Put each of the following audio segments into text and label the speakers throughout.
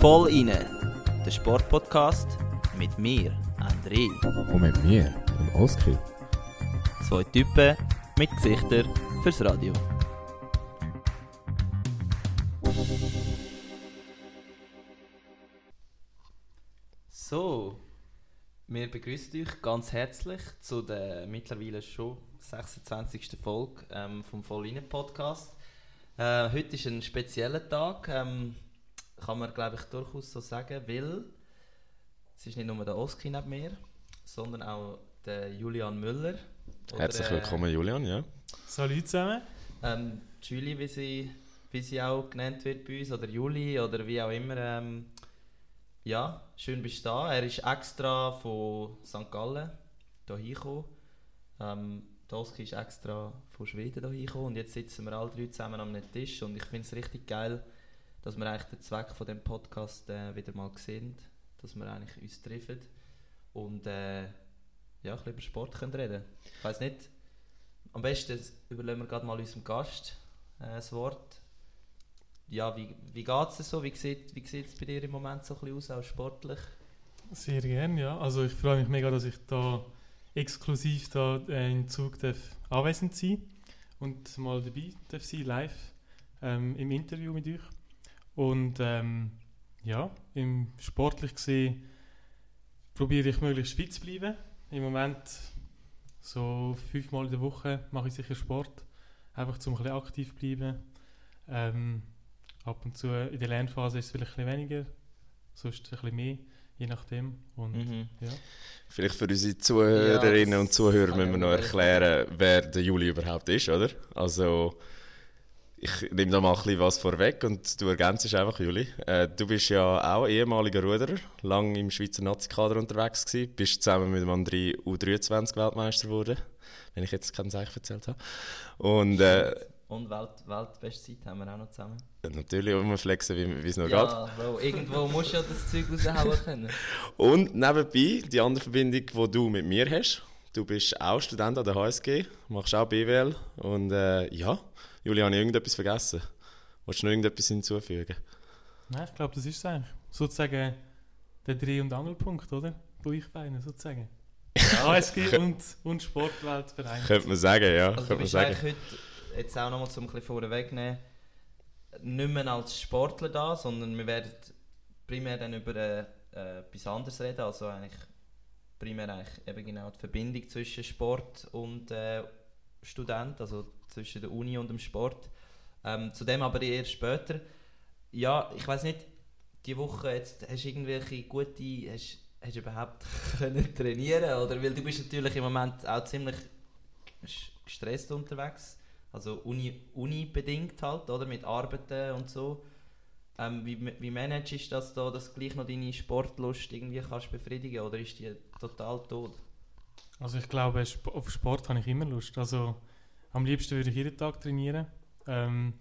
Speaker 1: Voll inne, der Sportpodcast mit mir, André.
Speaker 2: Und mit mir, dem Oskar.
Speaker 1: Zwei Typen mit Gesichtern fürs Radio. So, wir begrüßen euch ganz herzlich zu der mittlerweile schon 26. Folge ähm, vom Voll inne Podcast. Äh, heute ist ein spezieller Tag, ähm, kann man glaube ich durchaus so sagen, weil es ist nicht nur der Oski neben mir, sondern auch der Julian Müller. Oder,
Speaker 3: Herzlich
Speaker 1: äh,
Speaker 3: willkommen, Julian. Ja.
Speaker 4: Salut zusammen.
Speaker 1: Ähm, Julie, wie sie, wie sie auch genannt wird bei uns, oder Juli, oder wie auch immer. Ähm, ja, schön bist du da. Er ist extra von St. Gallen hier gekommen. Ähm, der Oski ist extra von Schweden hier gekommen und jetzt sitzen wir alle drei zusammen am Tisch und ich finde es richtig geil, dass wir eigentlich den Zweck von dem Podcast äh, wieder mal sehen, dass wir eigentlich uns treffen und äh, ja, ein bisschen über Sport können reden. Ich weiß nicht, am besten überlassen wir gerade mal unserem Gast äh, das Wort. Ja, wie, wie geht es so? Wie sieht wie sieht's bei dir im Moment so ein bisschen aus, auch sportlich?
Speaker 4: Sehr gerne, ja. Also ich freue mich mega, dass ich da exklusiv da äh, im Zug darf anwesend sein und mal dabei darf sein, live ähm, im Interview mit euch. Und ähm, ja, im sportlich gesehen probiere ich möglichst fit zu bleiben. Im Moment so fünfmal in der Woche mache ich sicher Sport, einfach zum ein bisschen aktiv zu bleiben. Ähm, ab und zu in der Lernphase ist es vielleicht ein bisschen weniger, sonst ein bisschen mehr, je nachdem. Und
Speaker 1: Mhm.
Speaker 4: ja.
Speaker 3: Vielleicht für unsere Zuhörerinnen
Speaker 1: Ja,
Speaker 3: und Zuhörer müssen wir noch erklären, wer der Juli überhaupt ist, oder? Also, ich nehme da mal ein bisschen was vorweg und du ergänzt einfach, Juli. Äh, du bist ja auch ehemaliger Ruderer, lange im Schweizer Nazi-Kader unterwegs gewesen, bist zusammen mit dem André U23-Weltmeister geworden, wenn ich jetzt keinen Zeichen erzählt habe. Und äh,
Speaker 1: Und Welt, Weltbestzeit haben wir auch noch zusammen.
Speaker 3: Natürlich rumflexen, wie wie es noch geht.
Speaker 1: Ja, Bro, irgendwo musst du ja das Zeug raushauen können.
Speaker 3: Und nebenbei die andere Verbindung, die du mit mir hast. Du bist auch Student an der HSG, machst auch BWL. Und äh, ja, Julian, habe ich irgendetwas vergessen? Wolltest du noch irgendetwas hinzufügen?
Speaker 4: Nein, ich glaube, das ist es eigentlich. Sozusagen der Dreh- und Angelpunkt, oder? Beiden, sozusagen. ASG und, und Sportwelt vereint.
Speaker 3: Könnte man sagen, ja.
Speaker 1: Also du
Speaker 3: könnte man
Speaker 1: bist
Speaker 3: sagen.
Speaker 1: eigentlich heute, jetzt auch nochmal zum ein bisschen vorwegnehmen, nicht mehr als Sportler da, sondern wir werden primär dann über äh, äh, etwas anderes reden, also eigentlich primär eigentlich eben genau die Verbindung zwischen Sport und äh, Student, also zwischen der Uni und dem Sport. Ähm, zu dem aber erst später. Ja, ich weiß nicht, die Woche jetzt hast du irgendwelche gute, hast, hast du überhaupt können trainieren oder weil du bist natürlich im Moment auch ziemlich gestresst unterwegs, also Uni, Uni bedingt halt, oder mit Arbeiten und so. Ähm, wie, wie managst du das da, dass du gleich noch deine Sportlust irgendwie kannst befriedigen oder ist die total tot?
Speaker 4: Also ich glaube, auf Sport habe ich immer Lust. Also am liebsten würde ich jeden Tag trainieren. Ähm,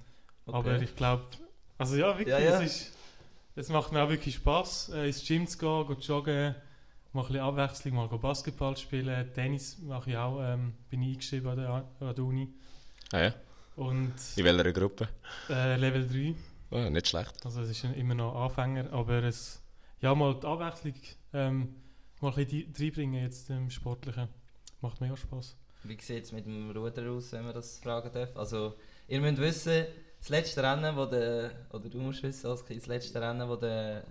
Speaker 1: Okay.
Speaker 4: Aber ich glaube, also ja, wirklich,
Speaker 1: Ja, ja.
Speaker 4: Es, ist, es macht mir auch wirklich Spaß, äh, ins Gym zu gehen, gehen joggen, mal ein bisschen Abwechslung, mal Basketball spielen, Tennis mache ich auch, ähm, bin ich eingeschrieben an der, an der Uni.
Speaker 3: Ah, ja.
Speaker 4: Und
Speaker 3: In welcher Gruppe?
Speaker 4: äh, Level 3,
Speaker 3: Oh, nicht schlecht.
Speaker 4: also es ist immer noch Anfänger, aber es, ja, mal die Abwechslung ähm, mal ein bisschen reinbringen jetzt im Sportlichen, macht mega Spaß.
Speaker 1: Wie sieht es mit dem Ruder aus, wenn man das fragen darf? Also, ihr müsst wissen, das letzte Rennen, wo der, oder du musst wissen, Oskar, das letzte Rennen, wo der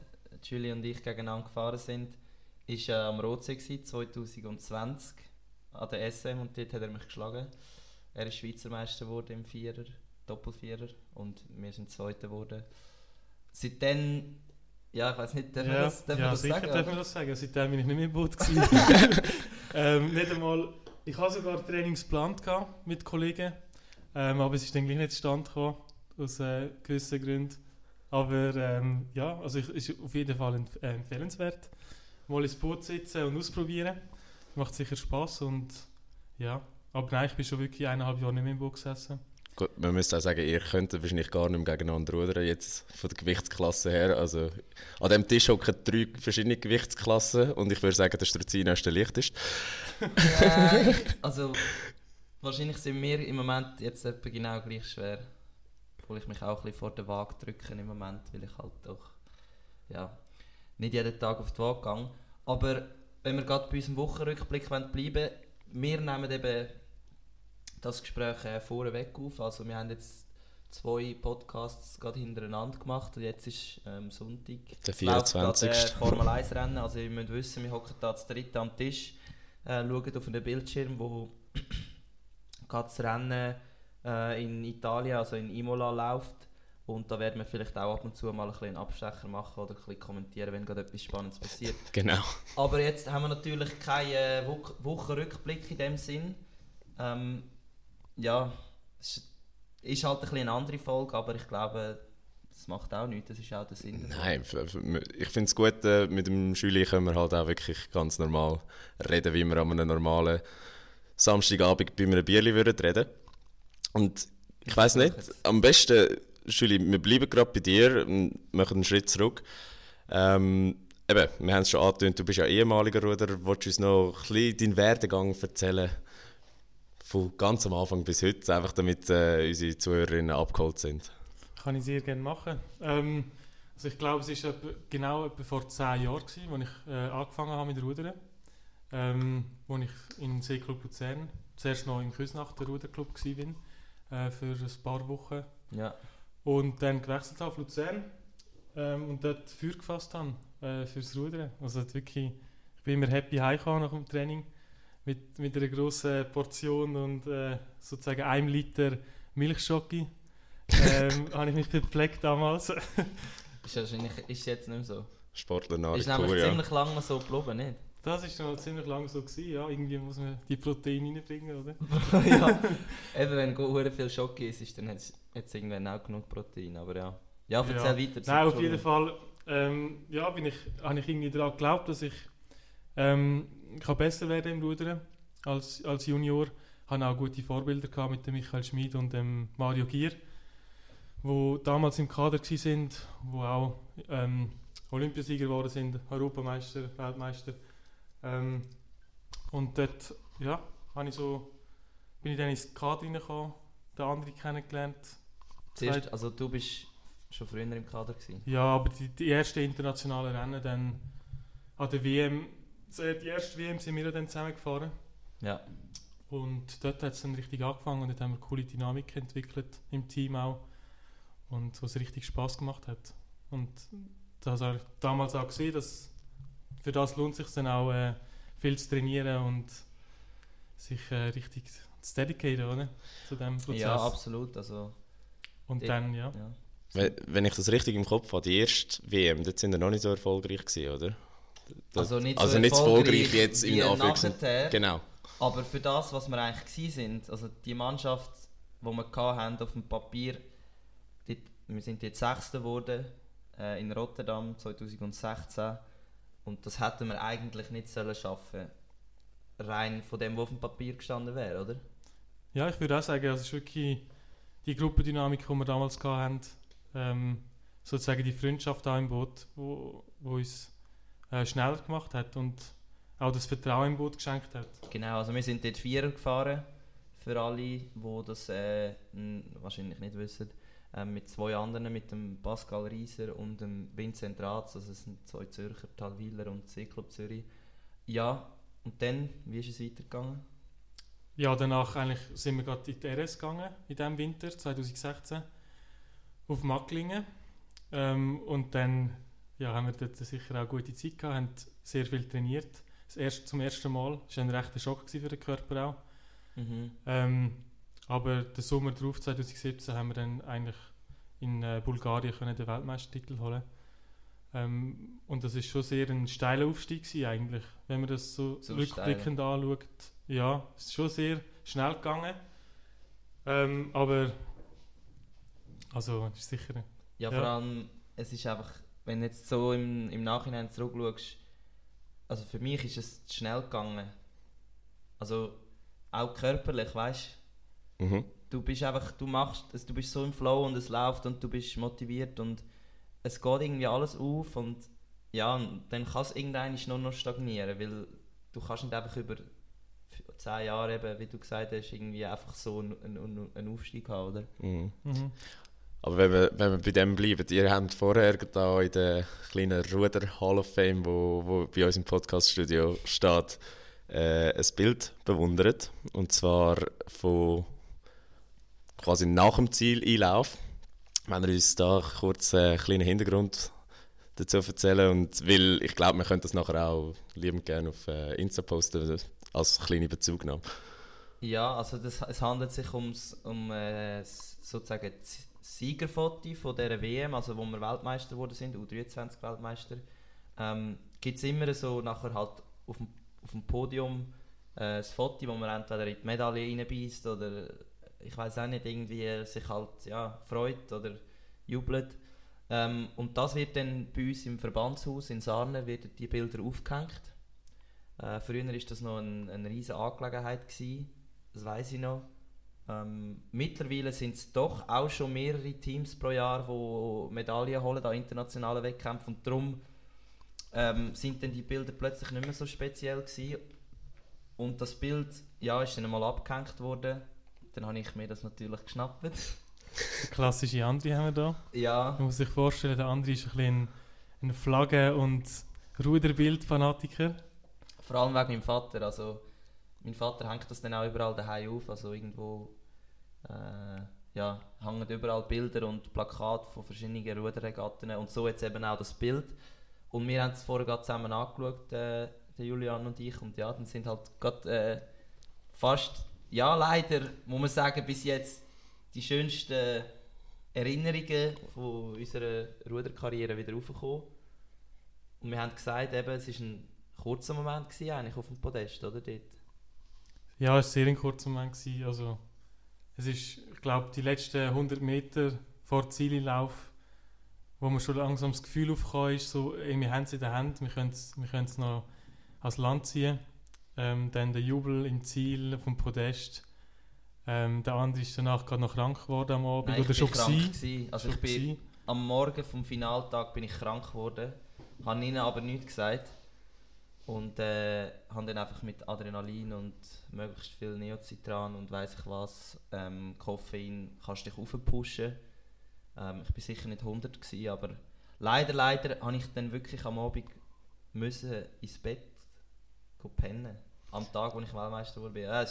Speaker 1: Julie und ich gegeneinander gefahren sind, war äh, am Rotsee gewesen, 2020 an der SM und dort hat er mich geschlagen. Er ist Schweizer Meister geworden im Vierer, Doppelvierer und wir sind Zweiter geworden. Seitdem, ja, ich weiß nicht, darf man das, darf man
Speaker 4: ja
Speaker 1: das
Speaker 4: sicher
Speaker 1: sagen?
Speaker 4: darf man das sagen. Seitdem bin ich nicht mehr im Boot. gewesen. ähm, nicht einmal, ich hatte sogar Trainings geplant mit Kollegen, ähm, aber es ist dann gleich nicht zustande gekommen, aus äh, gewissen Gründen. Aber ähm, ja, also ich, ist auf jeden Fall empf äh, empfehlenswert. Mal ins Boot sitzen und ausprobieren. Macht sicher Spaß und ja. Aber nein, ich bin schon wirklich eineinhalb Jahre nicht mehr im Boot gesessen.
Speaker 3: Gut, man müsste auch sagen, ihr könntet wahrscheinlich gar nicht mehr gegeneinander rudern, jetzt von der Gewichtsklasse her. Also, an dem Tisch hocken drei verschiedene Gewichtsklassen und ich würde sagen, der Struzino ist der leichteste.
Speaker 1: Ja, also wahrscheinlich sind wir im Moment jetzt etwa genau gleich schwer. obwohl ich mich auch ein bisschen vor der Waage drücke im Moment, weil ich halt doch ja, nicht jeden Tag auf die Waage gehe. Aber wenn wir gerade bei unserem Wochenrückblick bleiben wollen, wir nehmen eben das Gespräch äh, vorweg auf. Also wir haben jetzt zwei Podcasts gerade hintereinander gemacht und jetzt ist ähm, Sonntag.
Speaker 3: Der
Speaker 1: Es läuft gerade,
Speaker 3: 24.
Speaker 1: Äh, Formel 1 Rennen. Also ihr müsst wissen, wir hocken da zu dritt am Tisch, äh, schauen auf den Bildschirm, wo gerade das Rennen äh, in Italien, also in Imola läuft. Und da werden wir vielleicht auch ab und zu mal ein bisschen einen Abstecher machen oder ein bisschen kommentieren, wenn gerade etwas Spannendes passiert.
Speaker 3: Genau.
Speaker 1: Aber jetzt haben wir natürlich keinen äh, Wo Wochenrückblick in dem Sinn. Ähm, ja, es ist- halt ein bisschen eine andere Folge, aber ich glaube, das macht auch nichts, das ist auch der Sinn.
Speaker 3: Nein, ich finde es gut, äh, mit dem Schüler können wir halt auch wirklich ganz normal reden, wie wir an einem normalen Samstagabend bei einem Bierli würden reden. Und ich weiß nicht, am besten, Schüli, wir bleiben gerade bei dir und machen einen Schritt zurück. Ähm, eben, wir haben es schon angetönt, du bist ja ehemaliger Ruder. Willst du uns noch ein bisschen deinen Werdegang erzählen? Von ganz am Anfang bis heute, einfach damit äh, unsere Zuhörerinnen abgeholt sind.
Speaker 4: Kann ich sehr gerne machen. Ähm, also ich glaube, es war genau etwa vor zehn Jahren, als ich äh, angefangen habe mit Rudern. Ähm, wo ich in Seeclub Luzern, zuerst noch in Küsnacht, der Ruderclub war, äh, für ein paar Wochen.
Speaker 1: Ja,
Speaker 4: Und dann gewechselt habe auf Luzern ähm, und dort Feuer gefasst habe äh, fürs Rudern. Also wirklich, ich bin immer happy heimgekommen nach dem Training mit, mit einer grossen Portion und äh, sozusagen einem Liter Milchschocke. ähm, habe ich mich verpflegt damals.
Speaker 1: ist wahrscheinlich ist jetzt nicht mehr so.
Speaker 3: Sportler
Speaker 1: Ist nämlich
Speaker 3: ja.
Speaker 1: ziemlich lange so geblieben, nicht?
Speaker 4: Das war noch ziemlich lange so. Gewesen, ja. Irgendwie muss man die Proteine reinbringen, oder?
Speaker 1: ja, eben wenn du hure viel Schock isst, dann hat es irgendwann auch genug Protein, aber ja. Ja, erzähl
Speaker 4: Ja.
Speaker 1: weiter.
Speaker 4: Nein, auf jeden Fall ähm, ja, bin ich, habe ich irgendwie daran geglaubt, dass ich ähm, kann besser werden im Rudern als, als Junior. Ich hatte auch gute Vorbilder gehabt mit dem Michael Schmid und dem Mario Gier, wo damals im Kader waren, wo auch ähm, Olympiasieger geworden sind, Europameister, Weltmeister. Ähm, und dort ja, habe ich so, bin ich dann ins Kader reingekommen, den anderen kennengelernt.
Speaker 1: Zuerst, also du bist schon früher im Kader gewesen.
Speaker 4: Ja, aber die, die ersten internationalen Rennen dann an der WM, die erste WM sind wir dann zusammengefahren
Speaker 1: Ja.
Speaker 4: und dort hat es dann richtig angefangen und dort haben wir coole Dynamik entwickelt im Team auch und was richtig Spaß gemacht hat und das habe ich damals auch gesehen, dass für das lohnt sich dann auch äh, viel zu trainieren und sich äh, richtig zu dedicaten, oder? Zu dem Prozess.
Speaker 1: ja, absolut. Also,
Speaker 4: und
Speaker 1: Ich-
Speaker 4: dann, ja.
Speaker 1: ja.
Speaker 3: Wenn, wenn ich das richtig im Kopf habe, die erste WM, dort sind wir noch nicht so erfolgreich gewesen, oder?
Speaker 1: Also nicht
Speaker 3: also
Speaker 1: so
Speaker 3: nicht
Speaker 1: erfolgreich
Speaker 3: jetzt in Anführungszeichen. Genau.
Speaker 1: Aber für das, was wir eigentlich sind, also die Mannschaft, die wir hatten auf dem Papier, dort, wir sind jetzt Sechster geworden äh, in Rotterdam 2016 und das hätten wir eigentlich nicht sollen schaffen rein von dem, was auf dem Papier gestanden wäre, oder?
Speaker 4: Ja, ich würde auch sagen, also es ist wirklich die Gruppendynamik, die wir damals hatten, ähm, sozusagen die Freundschaft auch im Boot, wo, wo uns äh, schneller gemacht hat und auch das Vertrauen im Boot geschenkt hat.
Speaker 1: Genau, also wir sind dort Vierer gefahren, für alle, die das äh, wahrscheinlich nicht wissen, ähm, mit zwei anderen, mit dem Pascal Rieser und dem Vincent Ratz, also es sind zwei Zürcher, Talwiler und C-Club Zürich. Ja, und dann, wie ist es weitergegangen?
Speaker 4: Ja, danach eigentlich sind wir gerade in die RS gegangen, in diesem Winter 2016, auf Macklingen. Ähm, und dann ja, haben wir dort sicher auch gute Zeit gehabt, haben sehr viel trainiert. Das erste, zum ersten Mal, das war ein rechter Schock für den Körper auch.
Speaker 1: Mhm.
Speaker 4: Ähm, aber den Sommer drauf, 2017, haben wir dann eigentlich in äh, Bulgarien können den Weltmeistertitel holen. Ähm, und das ist schon sehr ein steiler Aufstieg gewesen, eigentlich, wenn man das so,
Speaker 1: So
Speaker 4: rückblickend anschaut. Ja, es ist schon sehr schnell gegangen. Ähm, aber also ist sicher.
Speaker 1: Ja,
Speaker 4: Ja.
Speaker 1: vor allem, es ist einfach, wenn du jetzt so im, im Nachhinein zurückschaust, also für mich ist es zu schnell gegangen. Also auch körperlich, weißt du?
Speaker 3: Mhm.
Speaker 1: du bist einfach, du machst, also du bist so im Flow und es läuft und du bist motiviert und es geht irgendwie alles auf und ja, und dann kann es irgendwann nur noch stagnieren, weil du kannst nicht einfach über zehn Jahre eben, wie du gesagt hast, irgendwie einfach so einen, einen, einen Aufstieg haben, oder?
Speaker 3: Mhm.
Speaker 4: Mhm.
Speaker 3: Aber wenn wir, wenn wir bei dem bleiben, ihr habt vorher da in der kleinen Ruder Hall of Fame, wo, wo bei uns im Podcaststudio steht, äh, ein Bild bewundert. Und zwar von quasi nach dem Zieleinlauf. Wenn ihr uns da kurz einen kleinen Hintergrund dazu erzählen und weil ich glaube, wir können das nachher auch liebend gerne auf äh, Insta posten als kleine Bezugnahme.
Speaker 1: Ja, also das, es handelt sich ums, um äh, sozusagen Siegerfoto von dieser WM, also wo wir Weltmeister geworden sind, U23 Weltmeister. Ähm, Gibt es immer so nachher halt auf dem, auf dem Podium äh, das Foto, wo man entweder in die Medaille reinbeißt oder ich weiß auch nicht, irgendwie sich halt ja, freut oder jubelt. Ähm, und das wird dann bei uns im Verbandshaus in Sarne werden die Bilder aufgehängt. Äh, früher war das noch ein, eine riesige Angelegenheit, gewesen, das weiß ich noch. Ähm, mittlerweile sind es doch auch schon mehrere Teams pro Jahr, die Medaillen holen an internationalen Wettkämpfen und darum ähm, sind dann die Bilder plötzlich nicht mehr so speziell gewesen. Und das Bild ja, ist dann einmal abgehängt worden. Dann habe ich mir das natürlich geschnappt.
Speaker 4: Der klassische Andri haben wir da.
Speaker 1: Ja.
Speaker 4: Man muss sich vorstellen, der Andri ist ein bisschen ein Flagge- und Ruderbild-Fanatiker.
Speaker 1: Vor allem wegen meinem Vater. Also, mein Vater hängt das dann auch überall daheim auf. Also irgendwo äh, ja, hängen überall Bilder und Plakate von verschiedenen Ruderregatten. Und so jetzt eben auch das Bild. Und wir haben es vorher gerade zusammen angeschaut, äh, der Julian und ich. Und ja, dann sind halt gerade äh, fast, ja leider, muss man sagen, bis jetzt die schönsten Erinnerungen von unserer Ruderkarriere wieder raufgekommen. Und wir haben gesagt, eben, es war ein kurzer Moment gewesen, eigentlich auf dem Podest, oder? Dort.
Speaker 4: Ja, es war sehr ein kurzer Moment. Gewesen. Also, es ist, ich glaube, die letzten 100 Meter vor Zieleinlauf, wo man schon langsam das Gefühl aufkam, ist so, ey, wir haben es in der Hand, wir können es wir noch ans Land ziehen. Ähm, dann der Jubel im Ziel vom Podest. Ähm, der andere ist danach gerade noch krank geworden am Abend.
Speaker 1: Nein,
Speaker 4: oder
Speaker 1: ich
Speaker 4: schon
Speaker 1: bin krank
Speaker 4: gewesen?
Speaker 1: Also
Speaker 4: Schon
Speaker 1: ich bin am Morgen vom Finaltag bin ich krank geworden, habe ihnen aber nichts gesagt und äh, habe dann einfach mit Adrenalin und möglichst viel Neocitran und weiß ich was, ähm, Koffein kannst dich aufpushen. Ähm, ich bin sicher nicht 100 gewesen, aber leider, leider habe ich dann wirklich am Abend müssen ins Bett pennen. Am Tag, wo ich Weltmeister wurde. Ja,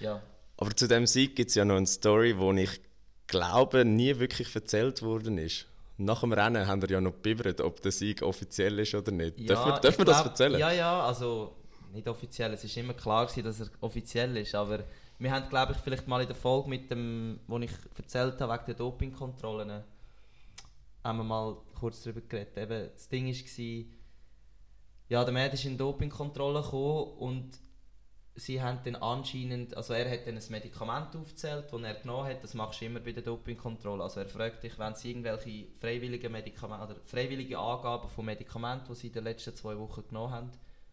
Speaker 1: ja,
Speaker 3: Aber zu dem Sieg gibt es ja noch eine Story, die ich glaube, nie wirklich erzählt worden ist. Nach dem Rennen haben wir ja noch gebibbert, ob der Sieg offiziell ist oder nicht.
Speaker 1: Ja,
Speaker 3: dürfen wir, dürfen wir das
Speaker 1: glaub-
Speaker 3: erzählen?
Speaker 1: Ja, ja, also nicht offiziell. Es ist immer klar gewesen, dass er offiziell ist, aber wir haben, glaube ich, vielleicht mal in der Folge mit dem, wo ich erzählt habe, wegen der Dopingkontrollen, haben wir mal kurz darüber geredet. Eben, das Ding war, ja, der Mann ist in Dopingkontrolle gekommen und sie haben dann anscheinend, also er hat dann ein Medikament aufgezählt, das er genommen hat, das machst du immer bei der Dopingkontrolle. Also er fragt dich, wenn sie irgendwelche freiwillige Medikamente oder freiwillige Angaben von Medikamenten, die sie in den letzten zwei Wochen genommen haben,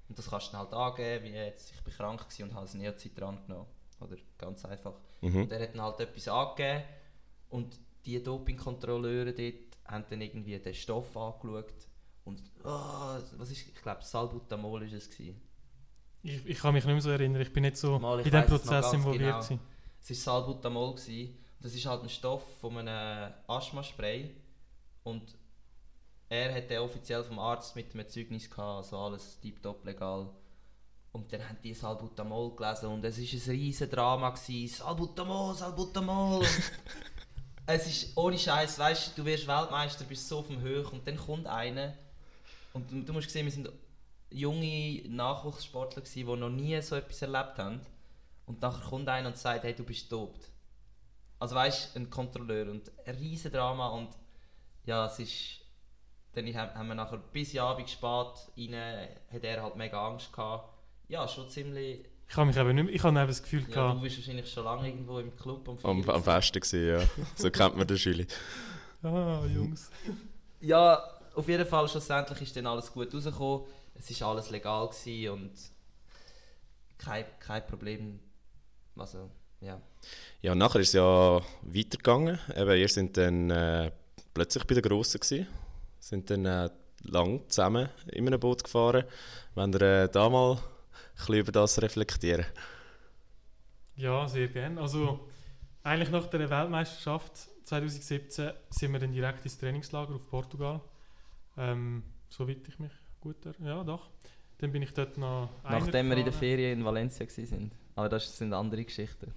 Speaker 1: und das kannst du dann halt angeben, wie jetzt, ich bin krank gewesen und habe ein Neocitran genommen. Oder ganz einfach.
Speaker 3: Mhm.
Speaker 1: Und er hat dann halt etwas angegeben und die Dopingkontrolleure dort haben dann irgendwie den Stoff angeschaut und oh, was ist, ich glaube Salbutamol ist es gewesen.
Speaker 4: Ich, ich kann mich nicht mehr so erinnern, ich bin nicht so
Speaker 1: Mal,
Speaker 4: in diesem Prozess involviert.
Speaker 1: genau. Es war Salbutamol. Gewesen. Das ist halt ein Stoff von einem Asthma-Spray. Und er hat den offiziell vom Arzt mit einem Zeugnis gehabt, also alles tiptop legal. Und dann haben die Salbutamol gelesen und es war ein riesen Drama. Gewesen. Salbutamol, Salbutamol! Es ist ohne Scheiß, weißt du, du wirst Weltmeister, bist so auf dem Höch und dann kommt einer und du, du musst sehen, wir sind junge Nachwuchssportler gewesen, die noch nie so etwas erlebt haben. Und nachher kommt einer und sagt, hey, du bist dopt. Also weißt du, ein Kontrolleur und ein riesen Drama und ja, es ist... Dann haben haben wir nachher bis Abend spät rein, hat er halt mega Angst gehabt. Ja, schon ziemlich...
Speaker 4: Ich habe mich eben nicht mehr, ich habe eben das Gefühl
Speaker 1: Ja,
Speaker 4: gehabt,
Speaker 1: du bist wahrscheinlich schon lange irgendwo im Club am
Speaker 3: Am, am Festen gewesen, ja. So kennt man den Schüli.
Speaker 4: ah, Jungs.
Speaker 1: Ja, auf jeden Fall, schlussendlich ist dann alles gut rausgekommen. Es war alles legal gewesen und kein, kein Problem. Also, ja.
Speaker 3: Ja, nachher ist es ja weitergegangen. Eben, ihr seid dann äh, plötzlich bei den Grossen gewesen. Sind dann äh, lang zusammen in einem Boot gefahren. Wenn ihr äh, da mal ein bisschen über das reflektieren.
Speaker 4: Ja, sehr gerne. Also, eigentlich nach der Weltmeisterschaft 2017 sind wir dann direkt ins Trainingslager auf Portugal. Ähm, soweit ich mich gut erinnere. Ja, doch. Dann bin ich dort noch
Speaker 1: Nachdem wir in der. Ferien in Valencia waren. Aber das sind andere Geschichten.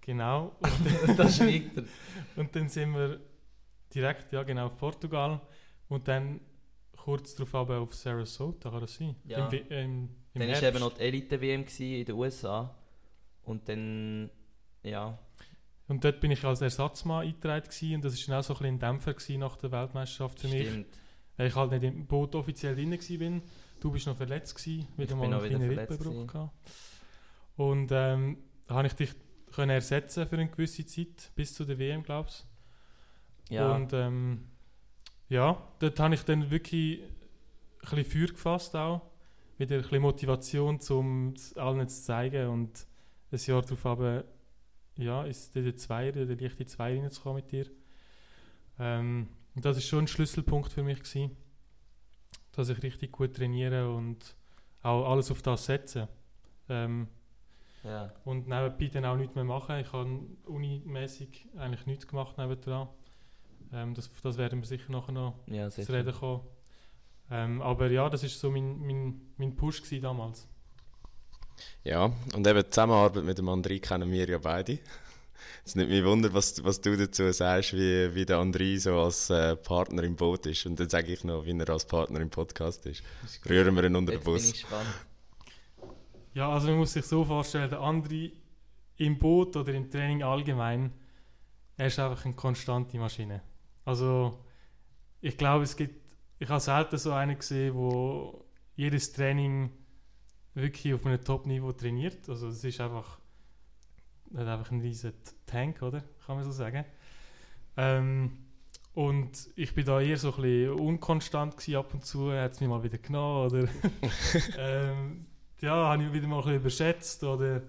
Speaker 4: Genau. Und,
Speaker 1: das schwiegt er.
Speaker 4: und dann sind wir direkt, ja genau, auf Portugal. Und dann kurz darauf aber auf Sarasota, kann das sein?
Speaker 1: Ja.
Speaker 4: Im, We- ähm, im
Speaker 1: Dann war eben noch die Elite-WM in den USA. Und dann, ja,
Speaker 4: Und dort bin ich als Ersatzmann eingetragen gewesen, und das war dann auch so ein bisschen ein Dämpfer nach der Weltmeisterschaft für mich.
Speaker 1: stimmt.
Speaker 4: Weil ich halt nicht im Boot offiziell drin war. Du bist noch verletzt gewesen, wieder
Speaker 1: Ich
Speaker 4: mal einen kleinen Rippenbruch. Und ähm, habe ich dich können ersetzen für eine gewisse Zeit, bis zu der WM, glaubst
Speaker 1: Ja,
Speaker 4: Und ähm, ja, dort habe ich dann wirklich ein bisschen Feuer gefasst auch. Wieder ein bisschen Motivation, um es allen zu zeigen. Und ein Jahr darauf aber, ja, ist der Zweier, der leichte Zweier reinzukommen mit dir. Ähm, und das ist schon ein Schlüsselpunkt für mich gewesen, dass ich richtig gut trainiere und auch alles auf das setze. Ähm,
Speaker 1: ja.
Speaker 4: und nebenbei dann auch nichts mehr machen. Ich habe unimäßig eigentlich nichts gemacht nebendran. Ähm, das, das werden wir sicher nachher noch
Speaker 1: ja
Speaker 4: zu reden kommen. Ähm, aber ja, das war so mein, mein, mein Push damals.
Speaker 3: Ja, und eben die Zusammenarbeit mit dem André kennen wir ja beide. Es nimmt mich wunder, was, was du dazu sagst, wie, wie der André so als äh, Partner im Boot ist. Und dann sage ich noch, wie er als Partner im Podcast ist. Rühren wir ihn unter den
Speaker 1: bin
Speaker 3: Bus.
Speaker 1: ich gespannt.
Speaker 4: Ja, also man muss sich so vorstellen, der andere im Boot oder im Training allgemein, er ist einfach eine konstante Maschine. Also ich glaube, es gibt, ich habe selten so einen gesehen, wo jedes Training wirklich auf einem Top-Niveau trainiert. Also es ist einfach, hat einfach ein riesen Tank, oder? Kann man so sagen. Ähm, und ich bin da eher so ein bisschen unkonstant gewesen, ab und zu, hat es mich mal wieder genommen, oder ähm, ja, habe ich wieder mal ein bisschen überschätzt oder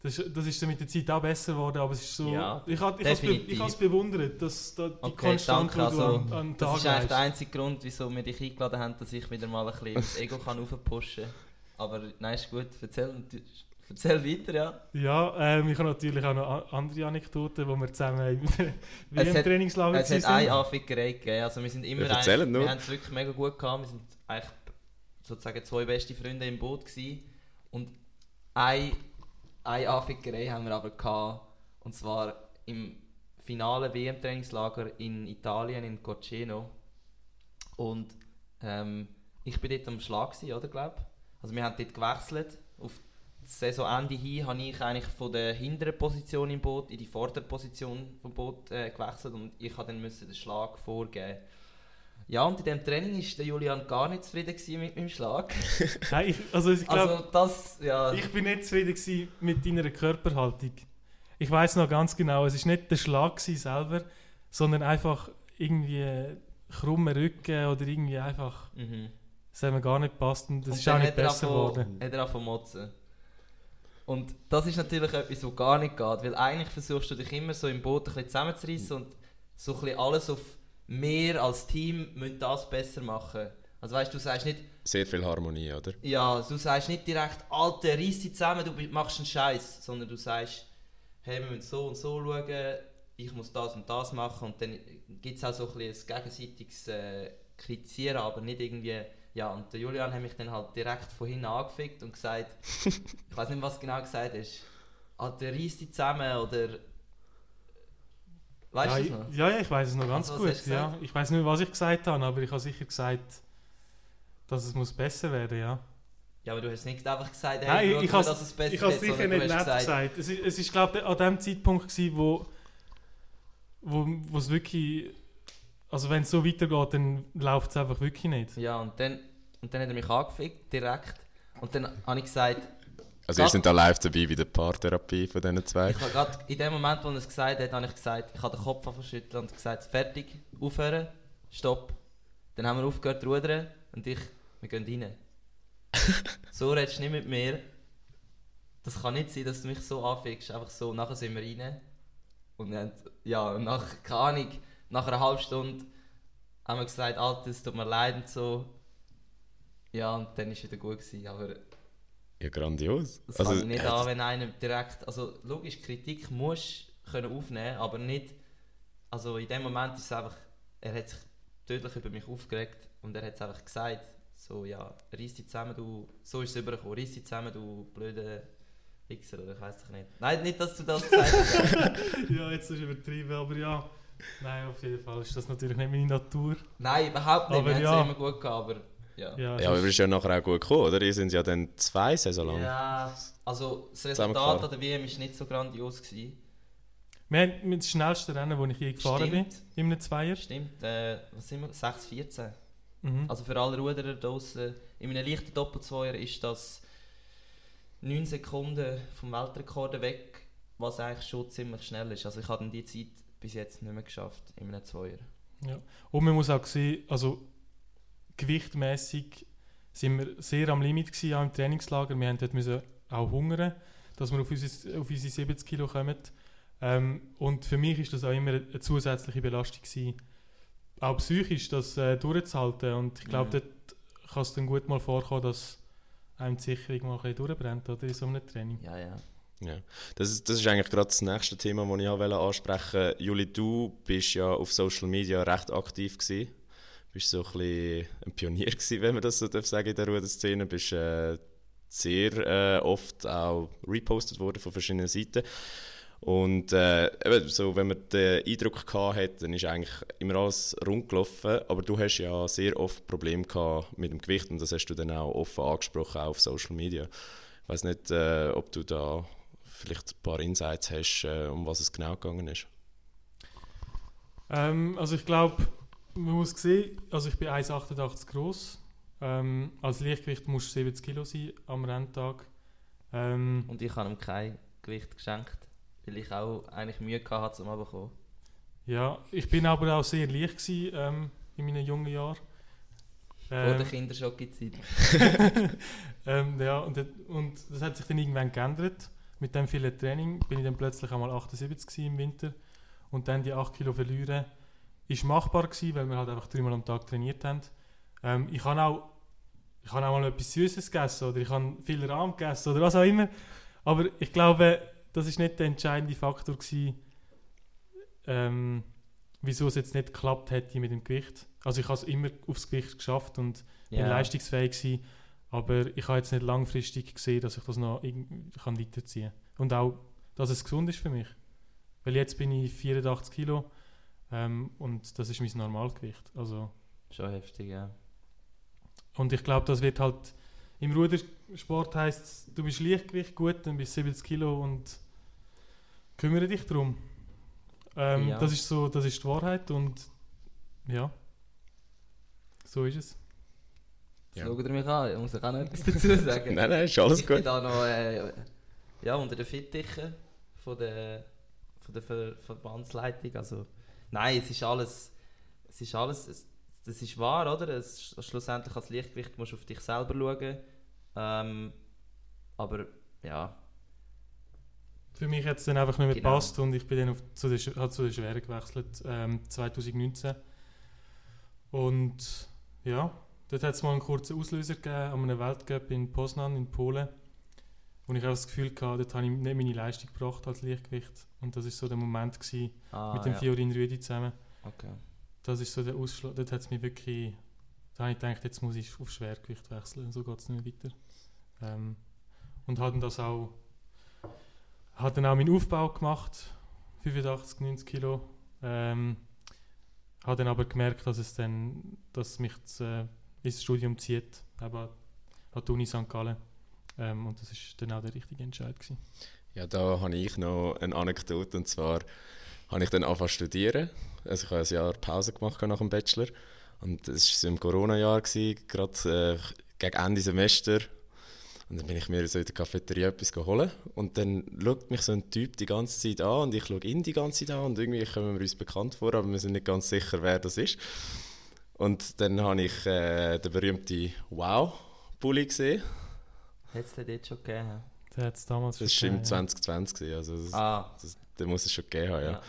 Speaker 4: das, ist- das ist dann mit der Zeit auch besser geworden, aber es ist so,
Speaker 1: Ja,
Speaker 4: ich habe ich has be, ich bewundert, dass da die
Speaker 1: Okay,
Speaker 4: Konstante,
Speaker 1: danke.
Speaker 4: du
Speaker 1: Also,
Speaker 4: an, an
Speaker 1: Das
Speaker 4: Tag
Speaker 1: ist eigentlich der einzige Grund, wieso wir dich eingeladen haben, dass ich wieder mal ein bisschen das Ego kann aufpushen kann. Aber nein, ist gut. Erzähl, erzähl weiter, ja.
Speaker 4: Ja, ähm, ich habe natürlich auch noch andere Anekdoten, wo wir zusammen im
Speaker 1: Es hat-
Speaker 4: WM-Trainingslager
Speaker 1: Es hat
Speaker 4: sind.
Speaker 1: eine Anfickerei gegeben. Also wir sind immer
Speaker 3: Ja, nur.
Speaker 1: wir haben es wirklich mega gut gehabt. Wir sind eigentlich sozusagen zwei beste Freunde im Boot gewesen. Und eine, eine Anfickerei haben wir aber gehabt. Und zwar im finalen WM-Trainingslager in Italien, in Coceno. Und ähm, ich bin dort am Schlag, gewesen, oder glaub? Also wir haben dort gewechselt. Auf Saisonende hin habe ich eigentlich von der hinteren Position im Boot in die vordere Position vom Boot äh, gewechselt und ich habe dann müssen den Schlag vorgeben. Ja, und in dem Training war der Julian gar nicht zufrieden mit meinem Schlag.
Speaker 4: Nein, ich, also ich glaube,
Speaker 1: Also das, ja...
Speaker 4: ich bin nicht zufrieden mit deiner Körperhaltung. Ich weiß noch ganz genau, es war nicht der Schlag selber, sondern einfach irgendwie krumme Rücken oder irgendwie einfach,
Speaker 1: mhm.
Speaker 4: es hat mir gar nicht gepasst und das
Speaker 1: Und
Speaker 4: ist auch nicht
Speaker 1: er
Speaker 4: besser geworden.
Speaker 1: Hat er angefangen zu motzen. Und das ist natürlich etwas, was gar nicht geht, weil eigentlich versuchst du dich immer so im Boot ein bisschen zusammenzureissen und so ein bisschen alles auf wir als Team müssen das besser machen. Also weißt du, du sagst nicht,
Speaker 3: Sehr viel Harmonie, oder?
Speaker 1: ja, du sagst nicht direkt, Alter, reiss dich zusammen, du machst einen Scheiß, sondern du sagst, hey, wir müssen so und so schauen, ich muss das und das machen und dann gibt es auch so ein, bisschen ein gegenseitiges äh, Kritisieren, aber nicht irgendwie, ja, und der Julian hat mich dann halt direkt von hinten angefickt und gesagt, ich weiß nicht, was genau gesagt ist, Alter, reiss dich zusammen oder, weißt
Speaker 4: ja,
Speaker 1: du noch?
Speaker 4: ja, ja, ich weiß es noch ganz
Speaker 1: Also,
Speaker 4: gut. Ja. Ich weiß nicht, was ich gesagt habe, aber ich habe sicher gesagt, dass es muss besser werden ja.
Speaker 1: Ja, aber du hast nicht einfach gesagt, hey,
Speaker 4: Nein, ich has-
Speaker 1: dass es besser
Speaker 4: Ich habe es sicher nicht
Speaker 1: du
Speaker 4: nett
Speaker 1: hast
Speaker 4: gesagt. Es ist, es ist glaube ich, an dem Zeitpunkt, gewesen, wo, wo, wo es wirklich... Also wenn es so weitergeht, dann läuft es einfach wirklich nicht.
Speaker 1: Ja, und dann, und dann hat er mich angefickt, direkt. Und dann habe ich gesagt,
Speaker 3: Also, ihr sind da live dabei bei der Paartherapie von diesen zwei.
Speaker 1: ich habe gerade in dem Moment, wo er es gesagt hat, habe ich gesagt, ich habe den Kopf verschüttelt und gesagt, fertig, aufhören, stopp. Dann haben wir aufgehört zu rudern und ich, wir gehen rein. so redest du nicht mit mir. Das kann nicht sein, dass du mich so anfickst, einfach so. Nachher sind wir rein. Und dann, ja, nach, keine Ahnung, nach einer halben Stunde haben wir gesagt, Alter, es tut mir leid und so. Ja, und dann war es wieder gut. Gewesen, aber
Speaker 3: Ja, grandios.
Speaker 1: das
Speaker 3: Also,
Speaker 1: kann ich nicht
Speaker 3: ja,
Speaker 1: an, wenn einer direkt. Also logisch, Kritik muss, können aufnehmen, aber nicht, also in dem Moment ist es einfach, er hat sich tödlich über mich aufgeregt und er hat es einfach gesagt, so ja, reiss dich zusammen, du, so ist es übergekommen, reiss dich zusammen, du blöde Wichser, oder ich weiß doch nicht. Nein, nicht, dass du das gesagt hast.
Speaker 4: ja, jetzt ist es übertrieben, aber ja. Nein, auf jeden Fall ist das natürlich nicht meine Natur.
Speaker 1: Nein, überhaupt nicht,
Speaker 4: Aber
Speaker 1: wir haben es
Speaker 4: ja.
Speaker 1: immer gut gehabt, aber ja.
Speaker 4: Ja, es
Speaker 3: Ja, aber es ist ja nachher auch gut gekommen, oder? Ihr sind ja dann zwei Saison lang.
Speaker 1: Ja, also das. Resultat an der WM war nicht so grandios. Gewesen.
Speaker 4: wir haben mit dem schnellsten Rennen, das ich je gefahren bin,
Speaker 1: Stimmt,
Speaker 4: in einem Zweier.
Speaker 1: stimmt. Äh, was sind wir? 6,14.
Speaker 4: Mhm.
Speaker 1: Also für alle Ruderer draußen, in einem leichten Doppelzweier ist das 9 Sekunden vom Weltrekord weg, was eigentlich schon ziemlich schnell ist. Also ich habe die Zeit bis jetzt nicht mehr geschafft in einem Zweier.
Speaker 4: Und man muss auch sehen, also gewichtmäßig sind wir sehr am Limit gewesen, auch im Trainingslager. Wir haben dort müssen auch hungern, dass wir auf unsere, auf unsere 70 Kilo kommen. Ähm, und für mich ist das auch immer eine zusätzliche Belastung gewesen, auch psychisch, das äh, durchzuhalten. Und ich glaube,
Speaker 1: Mhm.
Speaker 4: dort kann es dann gut mal vorkommen, dass einem die Sicherung mal ein durchbrennt oder in so einem Training.
Speaker 1: Ja, ja.
Speaker 3: Ja. Das, ist, das ist eigentlich gerade das nächste Thema, das ich auch ansprechen wollte. Juli, du bist ja auf Social Media recht aktiv gewesen. Bist so ein bisschen ein Pionier gewesen, wenn man das so darf sagen in der Ruderszene. Bist äh, sehr äh, oft auch repostet worden von verschiedenen Seiten. Und äh, eben so, wenn man den Eindruck gehabt hat, dann ist eigentlich immer alles rund gelaufen. Aber du hast ja sehr oft Probleme gehabt mit dem Gewicht und das hast du dann auch offen angesprochen, auch auf Social Media. Ich weiß nicht, äh, ob du da vielleicht ein paar Insights hast, äh, um was es genau gegangen ist.
Speaker 4: Ähm, also ich glaube, man muss sehen, also ich bin 1,88 groß. Ähm, als Leichtgewicht musst du 70 Kilo sein am Renntag. Ähm,
Speaker 1: Und ich habe ihm kein Gewicht geschenkt, weil ich auch eigentlich Mühe hatte, zum Abkommen.
Speaker 4: ja, ich bin aber auch sehr leicht gewesen, ähm, in meinen jungen Jahren.
Speaker 1: Vor
Speaker 4: Ähm,
Speaker 1: der Kinderschocke-Zeit.
Speaker 4: ähm, ja, und, das- und das hat sich dann irgendwann geändert. Mit dem vielen Training bin ich dann plötzlich einmal 78 gewesen im Winter. Und dann die 8 Kilo verlieren, ist machbar gewesen, weil wir halt einfach dreimal am Tag trainiert haben. Ähm, ich habe auch, ich habe auch mal etwas Süßes gegessen oder ich habe viel Rahm gegessen oder was auch immer. Aber ich glaube, das ist nicht der entscheidende Faktor gewesen, ähm, wieso es jetzt nicht geklappt hätte mit dem Gewicht. Also ich habe es immer aufs Gewicht geschafft und bin leistungsfähig gewesen, aber ich habe jetzt nicht langfristig gesehen, dass ich das noch kann weiterziehen kann. Und auch, dass es gesund ist für mich. Weil jetzt bin ich 84 Kilo ähm, und das ist mein Normalgewicht. Also,
Speaker 1: Schon heftig, ja.
Speaker 4: und ich glaube, das wird halt im Rudersport heißt du bist Leichtgewicht gut, dann bist du 70 Kilo und kümmere dich darum. Ähm,
Speaker 1: Ja.
Speaker 4: Das ist so, das ist die Wahrheit und ja, so ist es.
Speaker 3: Ja.
Speaker 1: Schaut ihr mich an? Ich muss ich auch noch etwas dazu sagen.
Speaker 3: Nein, nein, ist alles
Speaker 1: ich bin
Speaker 3: gut.
Speaker 1: da noch äh, ja, unter den Fittichen von der, von der Ver Verbandsleitung. Also, nein, es ist alles, es ist alles, es, das ist wahr, oder? Es, schlussendlich als Lichtgewicht musst du auf dich selber schauen. Ähm, aber ja,
Speaker 4: Für mich hat es dann einfach nicht mehr
Speaker 1: Genau.
Speaker 4: gepasst und ich bin dann auf, zu, der, Sch- halt zu der Schwere gewechselt, ähm, 2019. Und ja, dort hat es mal einen kurzen Auslöser gegeben an einem Weltcup in Poznan in Polen, wo ich auch das Gefühl hatte, dort habe ich nicht meine Leistung gebracht als Leichtgewicht. Und das war so der Moment gewesen,
Speaker 1: ah,
Speaker 4: mit dem
Speaker 1: ja.
Speaker 4: Fiorin Rüdi zusammen.
Speaker 1: Okay.
Speaker 4: Das ist so der Ausschlag, dort hat es mich wirklich, da habe ich gedacht, jetzt muss ich auf Schwergewicht wechseln, so geht es nicht mehr weiter. Ähm, und habe dann das auch, habe dann auch meinen Aufbau gemacht, 85, 90 Kilo. Ähm, habe dann aber gemerkt, dass es dann, dass mich das, äh, ins Studium zieht, eben an die Uni St. Gallen. Ähm, und das ist dann auch der richtige Entscheid gewesen.
Speaker 3: Ja, da habe ich noch eine Anekdote und zwar habe ich dann angefangen zu studieren. Also ich habe ein Jahr Pause gemacht nach dem Bachelor und das war im Corona-Jahr, gerade äh, gegen Ende Semester. Und dann bin ich mir so in der Cafeteria etwas geholt und dann schaut mich so ein Typ die ganze Zeit an und ich schaue ihn die ganze Zeit an und irgendwie kommen wir uns bekannt vor, aber wir sind nicht ganz sicher, wer das ist. Und dann habe ich äh, den berühmten Wow-Bully gesehen.
Speaker 1: Hat es den dort schon gegeben?
Speaker 4: Der hat es damals
Speaker 3: Das
Speaker 4: schon
Speaker 3: war im
Speaker 4: gegeben, ja.
Speaker 3: 2020, gewesen, also das,
Speaker 1: Ah,
Speaker 3: das, den muss es schon gegeben haben, ja.
Speaker 1: ja.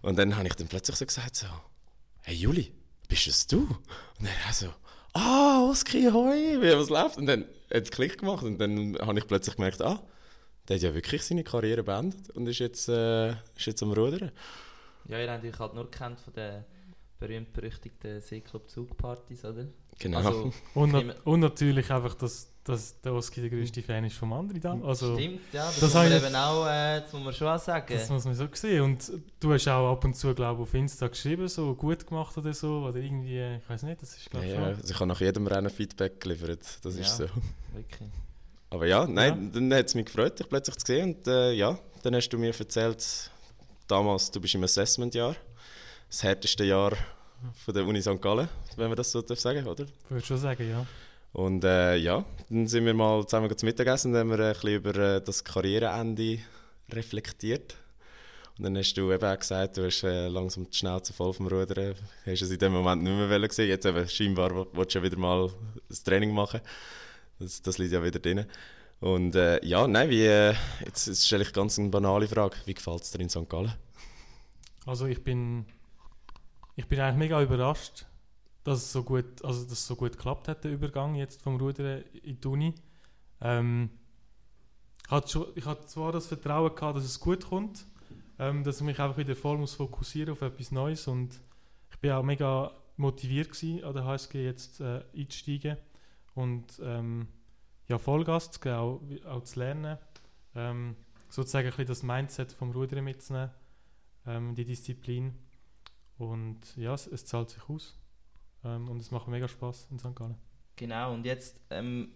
Speaker 3: Und dann habe ich dann plötzlich so gesagt so, hey Juli, bist es du? Und er hat so, ah, Oski, hoi, wie was läuft? Und dann hat es Klick gemacht und dann habe ich plötzlich gemerkt, ah, Der hat ja wirklich seine Karriere beendet und ist jetzt, äh, ist jetzt am Rudern.
Speaker 1: Ja, ihr habt euch halt nur kennt von den berühmt-berüchtigten Seeclub Zugpartys, oder?
Speaker 3: Genau.
Speaker 1: Also,
Speaker 4: Und, nat- und natürlich einfach, dass, dass der Oski der größte Fan ist vom Andri da. Also,
Speaker 1: stimmt, ja, das,
Speaker 4: das
Speaker 1: muss man eben auch, äh, das muss man schon auch sagen.
Speaker 4: Das muss man so sehen. Und du hast auch ab und zu, glaube ich, auf Insta geschrieben, so gut gemacht oder so. Oder irgendwie, ich weiß nicht, das ist,
Speaker 3: ja,
Speaker 4: glaube ich,
Speaker 3: ja,
Speaker 4: schon.
Speaker 3: also ich habe nach jedem Rennen Feedback geliefert, das ist
Speaker 1: Ja.
Speaker 3: so.
Speaker 1: Wirklich.
Speaker 3: Aber ja, nein, dann hat es mich gefreut, dich plötzlich zu sehen. Und äh, ja, dann hast du mir erzählt, damals, du bist im Assessment-Jahr. Das härteste Jahr von der Uni St. Gallen, wenn man das so darf sagen oder?
Speaker 4: Ich würde schon sagen, ja.
Speaker 3: Und äh, ja, dann sind wir mal zusammen zum Mittagessen und haben wir ein bisschen über äh, das Karriereende reflektiert. Und dann hast du eben auch gesagt, du hast äh, langsam die Schnauze voll vom Rudern. Hast es in dem Moment nicht mehr gesehen. Jetzt eben scheinbar will- willst du ja wieder mal das Training machen. Das, das liegt ja wieder drin. Und äh, ja, nein, wie, äh, jetzt, jetzt stelle ich ganz eine banale Frage. Wie gefällt es dir in St. Gallen?
Speaker 4: Also ich bin, ich bin eigentlich mega überrascht, dass es so gut, also dass so gut geklappt hat, der Übergang jetzt vom Rudern in die Uni. Ähm, ich hatte schon, ich hatte zwar das Vertrauen gehabt, dass es gut kommt, ähm, dass ich mich einfach wieder voll muss fokussieren auf etwas Neues und ich bin auch mega motiviert gewesen, an der HSG jetzt äh, einzusteigen und ähm, ja, Vollgas zu geben, auch, auch zu lernen, ähm, sozusagen ein bisschen das Mindset vom Rudern mitzunehmen ähm, die Disziplin. Und ja, es, es zahlt sich aus. Ähm, und es macht mega Spaß in St. Gallen.
Speaker 1: Genau, und jetzt ähm,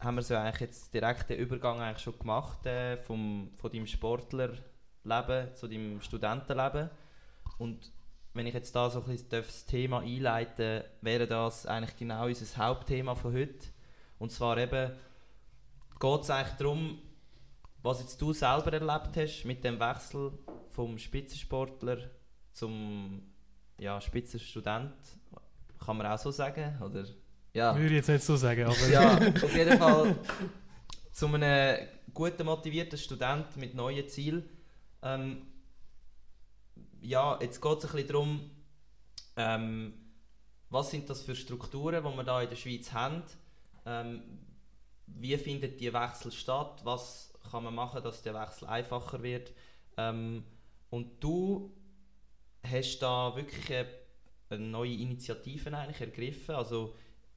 Speaker 1: haben wir so eigentlich jetzt direkt den Übergang eigentlich schon gemacht äh, vom, von deinem Sportlerleben zu deinem Studentenleben. Und wenn ich jetzt da so ein bisschen das Thema einleiten wäre das eigentlich genau unser Hauptthema von heute. Und zwar eben geht es eigentlich darum, was jetzt du selber erlebt hast mit dem Wechsel vom Spitzensportler zum ja, Spitzenstudent. Kann man auch so sagen? Oder? Ja.
Speaker 4: Würde ich jetzt nicht so sagen, aber
Speaker 1: Ja, auf jeden Fall zu einem guten, motivierten Student mit neuen Zielen. Ähm, ja, jetzt geht es ein bisschen darum, ähm, was sind das für Strukturen, die wir da in der Schweiz haben? Ähm, wie findet die Wechsel statt? Was kann man machen, dass der Wechsel einfacher wird? Ähm, und du hast da wirklich eine, eine neue Initiativen eigentlich ergriffen. Also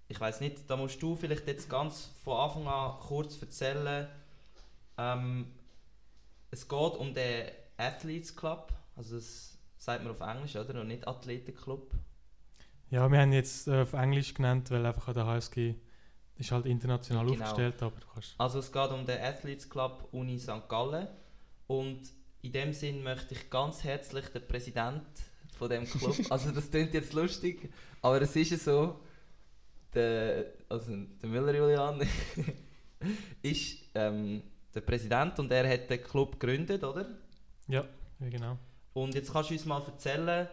Speaker 1: ich weiß nicht, da musst du vielleicht jetzt ganz von Anfang an kurz erzählen. Ähm, es geht um den Athletes Club, also das sagt man auf Englisch, oder? Und nicht Athletenclub.
Speaker 4: ja, wir haben jetzt äh, auf Englisch genannt, weil einfach an der HSG ist halt international
Speaker 1: Genau.
Speaker 4: aufgestellt, aber du kannst.
Speaker 1: Also es geht um den Athletes Club Uni St. Gallen und in dem Sinn möchte ich ganz herzlich den Präsident von dem Club, also das klingt jetzt lustig, aber es ist ja so, der, also der Müller Julian ist ähm, der Präsident und er hat den Club gegründet, oder?
Speaker 4: Ja, ja genau.
Speaker 1: Und jetzt kannst du uns mal erzählen,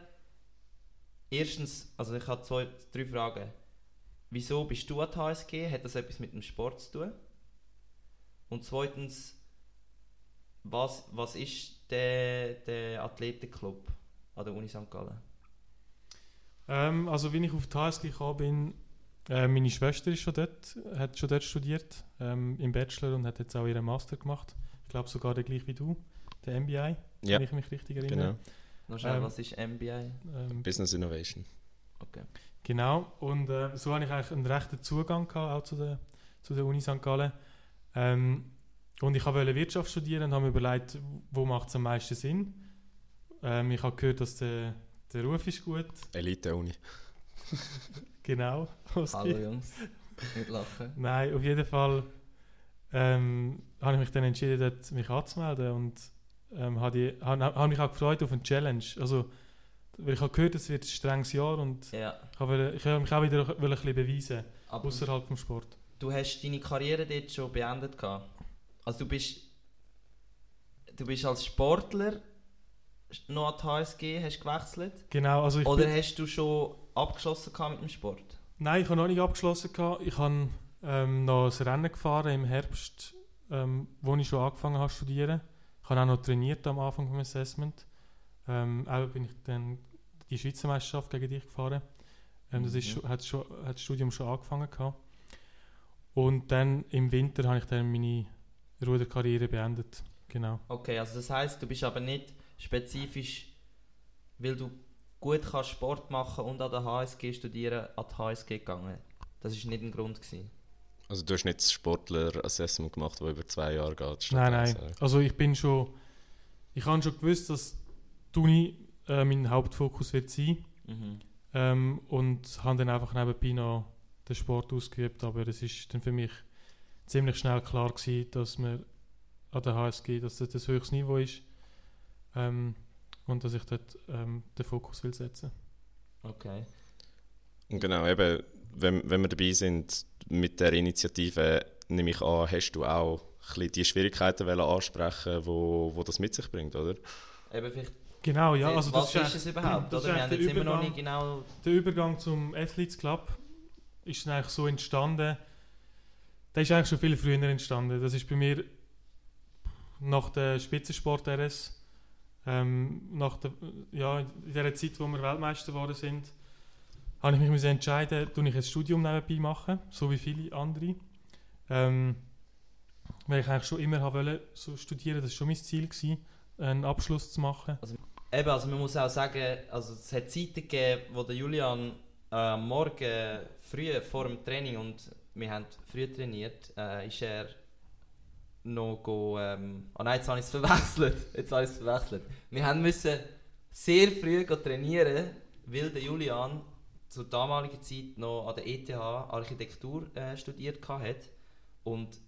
Speaker 1: erstens, also ich habe zwei, drei Fragen. Wieso bist du an der HSG? Hat das etwas mit dem Sport zu tun? Und zweitens, was, was ist der, der Athletenclub an der Uni St. Gallen?
Speaker 4: Ähm, also, wie ich auf die HSG gekommen bin, äh, meine Schwester ist schon dort, hat schon dort studiert, ähm, im Bachelor und hat jetzt auch ihren Master gemacht. Ich glaube sogar der gleich wie du, der MBI,
Speaker 3: Ja,
Speaker 4: wenn ich mich richtig erinnere.
Speaker 3: genau.
Speaker 1: Noch schnell,
Speaker 4: Ähm,
Speaker 1: was ist MBA?
Speaker 4: Ähm,
Speaker 3: Business Innovation.
Speaker 1: Okay.
Speaker 4: Genau, und äh, so habe ich eigentlich einen rechten Zugang gehabt, auch zu der, zu der Uni St. Gallen. Ähm, und ich wollte Wirtschaft studieren und habe mir überlegt, wo macht es am meisten Sinn. Ähm, ich habe gehört, dass der, der Ruf ist gut.
Speaker 3: Elite-Uni.
Speaker 4: Genau.
Speaker 1: Hallo Jungs, nicht lachen.
Speaker 4: Nein, auf jeden Fall ähm, habe ich mich dann entschieden, dort mich anzumelden und ähm, habe, die, habe, habe mich auch gefreut auf eine Challenge. Also, weil ich habe gehört, es wird ein strenges Jahr und
Speaker 1: Ja,
Speaker 4: ich habe, ich habe mich auch wieder ein bisschen beweisen,
Speaker 1: aber
Speaker 4: außerhalb vom Sport.
Speaker 1: du hast deine Karriere dort schon beendet gehabt. Also du bist du bist als Sportler noch an die HSG hast gewechselt
Speaker 4: Genau, also ich
Speaker 1: oder hast du schon abgeschlossen mit dem Sport?
Speaker 4: Nein, ich habe noch nicht abgeschlossen. Ich habe ähm, noch ein Rennen gefahren im Herbst, ähm, wo ich schon angefangen habe zu studieren. Ich habe auch noch trainiert am Anfang vom Assessment. Ähm, auch bin ich dann die Schweizer Meisterschaft gegen dich gefahren. Ähm, das ist,
Speaker 1: Mhm.
Speaker 4: schon, hat, schon, hat das Studium schon angefangen gehabt. Und dann im Winter habe ich dann meine Ruderkarriere beendet. Genau.
Speaker 1: Okay, also das heißt, du bist aber nicht spezifisch, weil du gut kannst Sport machen und an der HSG studieren, an die HSG gegangen. Das ist nicht ein Grund gewesen.
Speaker 3: Also du hast nicht das Sportler-Assessment gemacht, das über zwei Jahre geht?
Speaker 4: Nein, nein. Also ich bin schon, ich habe schon gewusst, dass die Uni äh, mein Hauptfokus wird sein
Speaker 1: Mhm.
Speaker 4: ähm, und habe dann einfach nebenbei noch den Sport ausgeübt, aber es ist dann für mich ziemlich schnell klar gewesen, dass man an der HSG, dass das das höchste Niveau ist ähm, und dass ich dort ähm, den Fokus will setzen.
Speaker 1: Okay.
Speaker 3: Und genau, eben, wenn, wenn wir dabei sind mit der Initiative, nehme ich an, hast du auch ein die Schwierigkeiten wollen ansprechen, wo, wo das mit sich bringt, oder?
Speaker 1: Eben vielleicht,
Speaker 4: Genau, ja, also
Speaker 1: was
Speaker 4: das
Speaker 1: ist,
Speaker 4: ist,
Speaker 1: es überhaupt?
Speaker 4: das
Speaker 1: Oder?
Speaker 4: ist
Speaker 1: Wir haben jetzt
Speaker 4: der
Speaker 1: immer noch
Speaker 4: Übergang.
Speaker 1: nicht genau...
Speaker 4: der Übergang zum Athletes Club ist dann eigentlich so entstanden. Der ist eigentlich schon viel früher entstanden. Das ist bei mir nach der Spitzensport-RS, ähm, nach der, ja, in der Zeit, wo wir Weltmeister geworden sind, habe ich mich entscheiden, tue ich ein Studium nebenbei machen, so wie viele andere. Ähm, weil ich eigentlich schon immer wollen, so studieren, das war schon mein Ziel, gewesen, einen Abschluss zu machen.
Speaker 1: Eben, also man muss auch sagen, also es hat Zeiten gegeben, wo der Julian äh, am Morgen früh vor dem Training und wir haben früh trainiert, äh, ist er noch go, ähm, oh nein, jetzt habe ich es verwechselt. Jetzt habe ich es verwechselt. Wir haben müssen sehr früh go trainieren, weil der Julian zur damaligen Zeit noch an der ETH Architektur äh, studiert hat und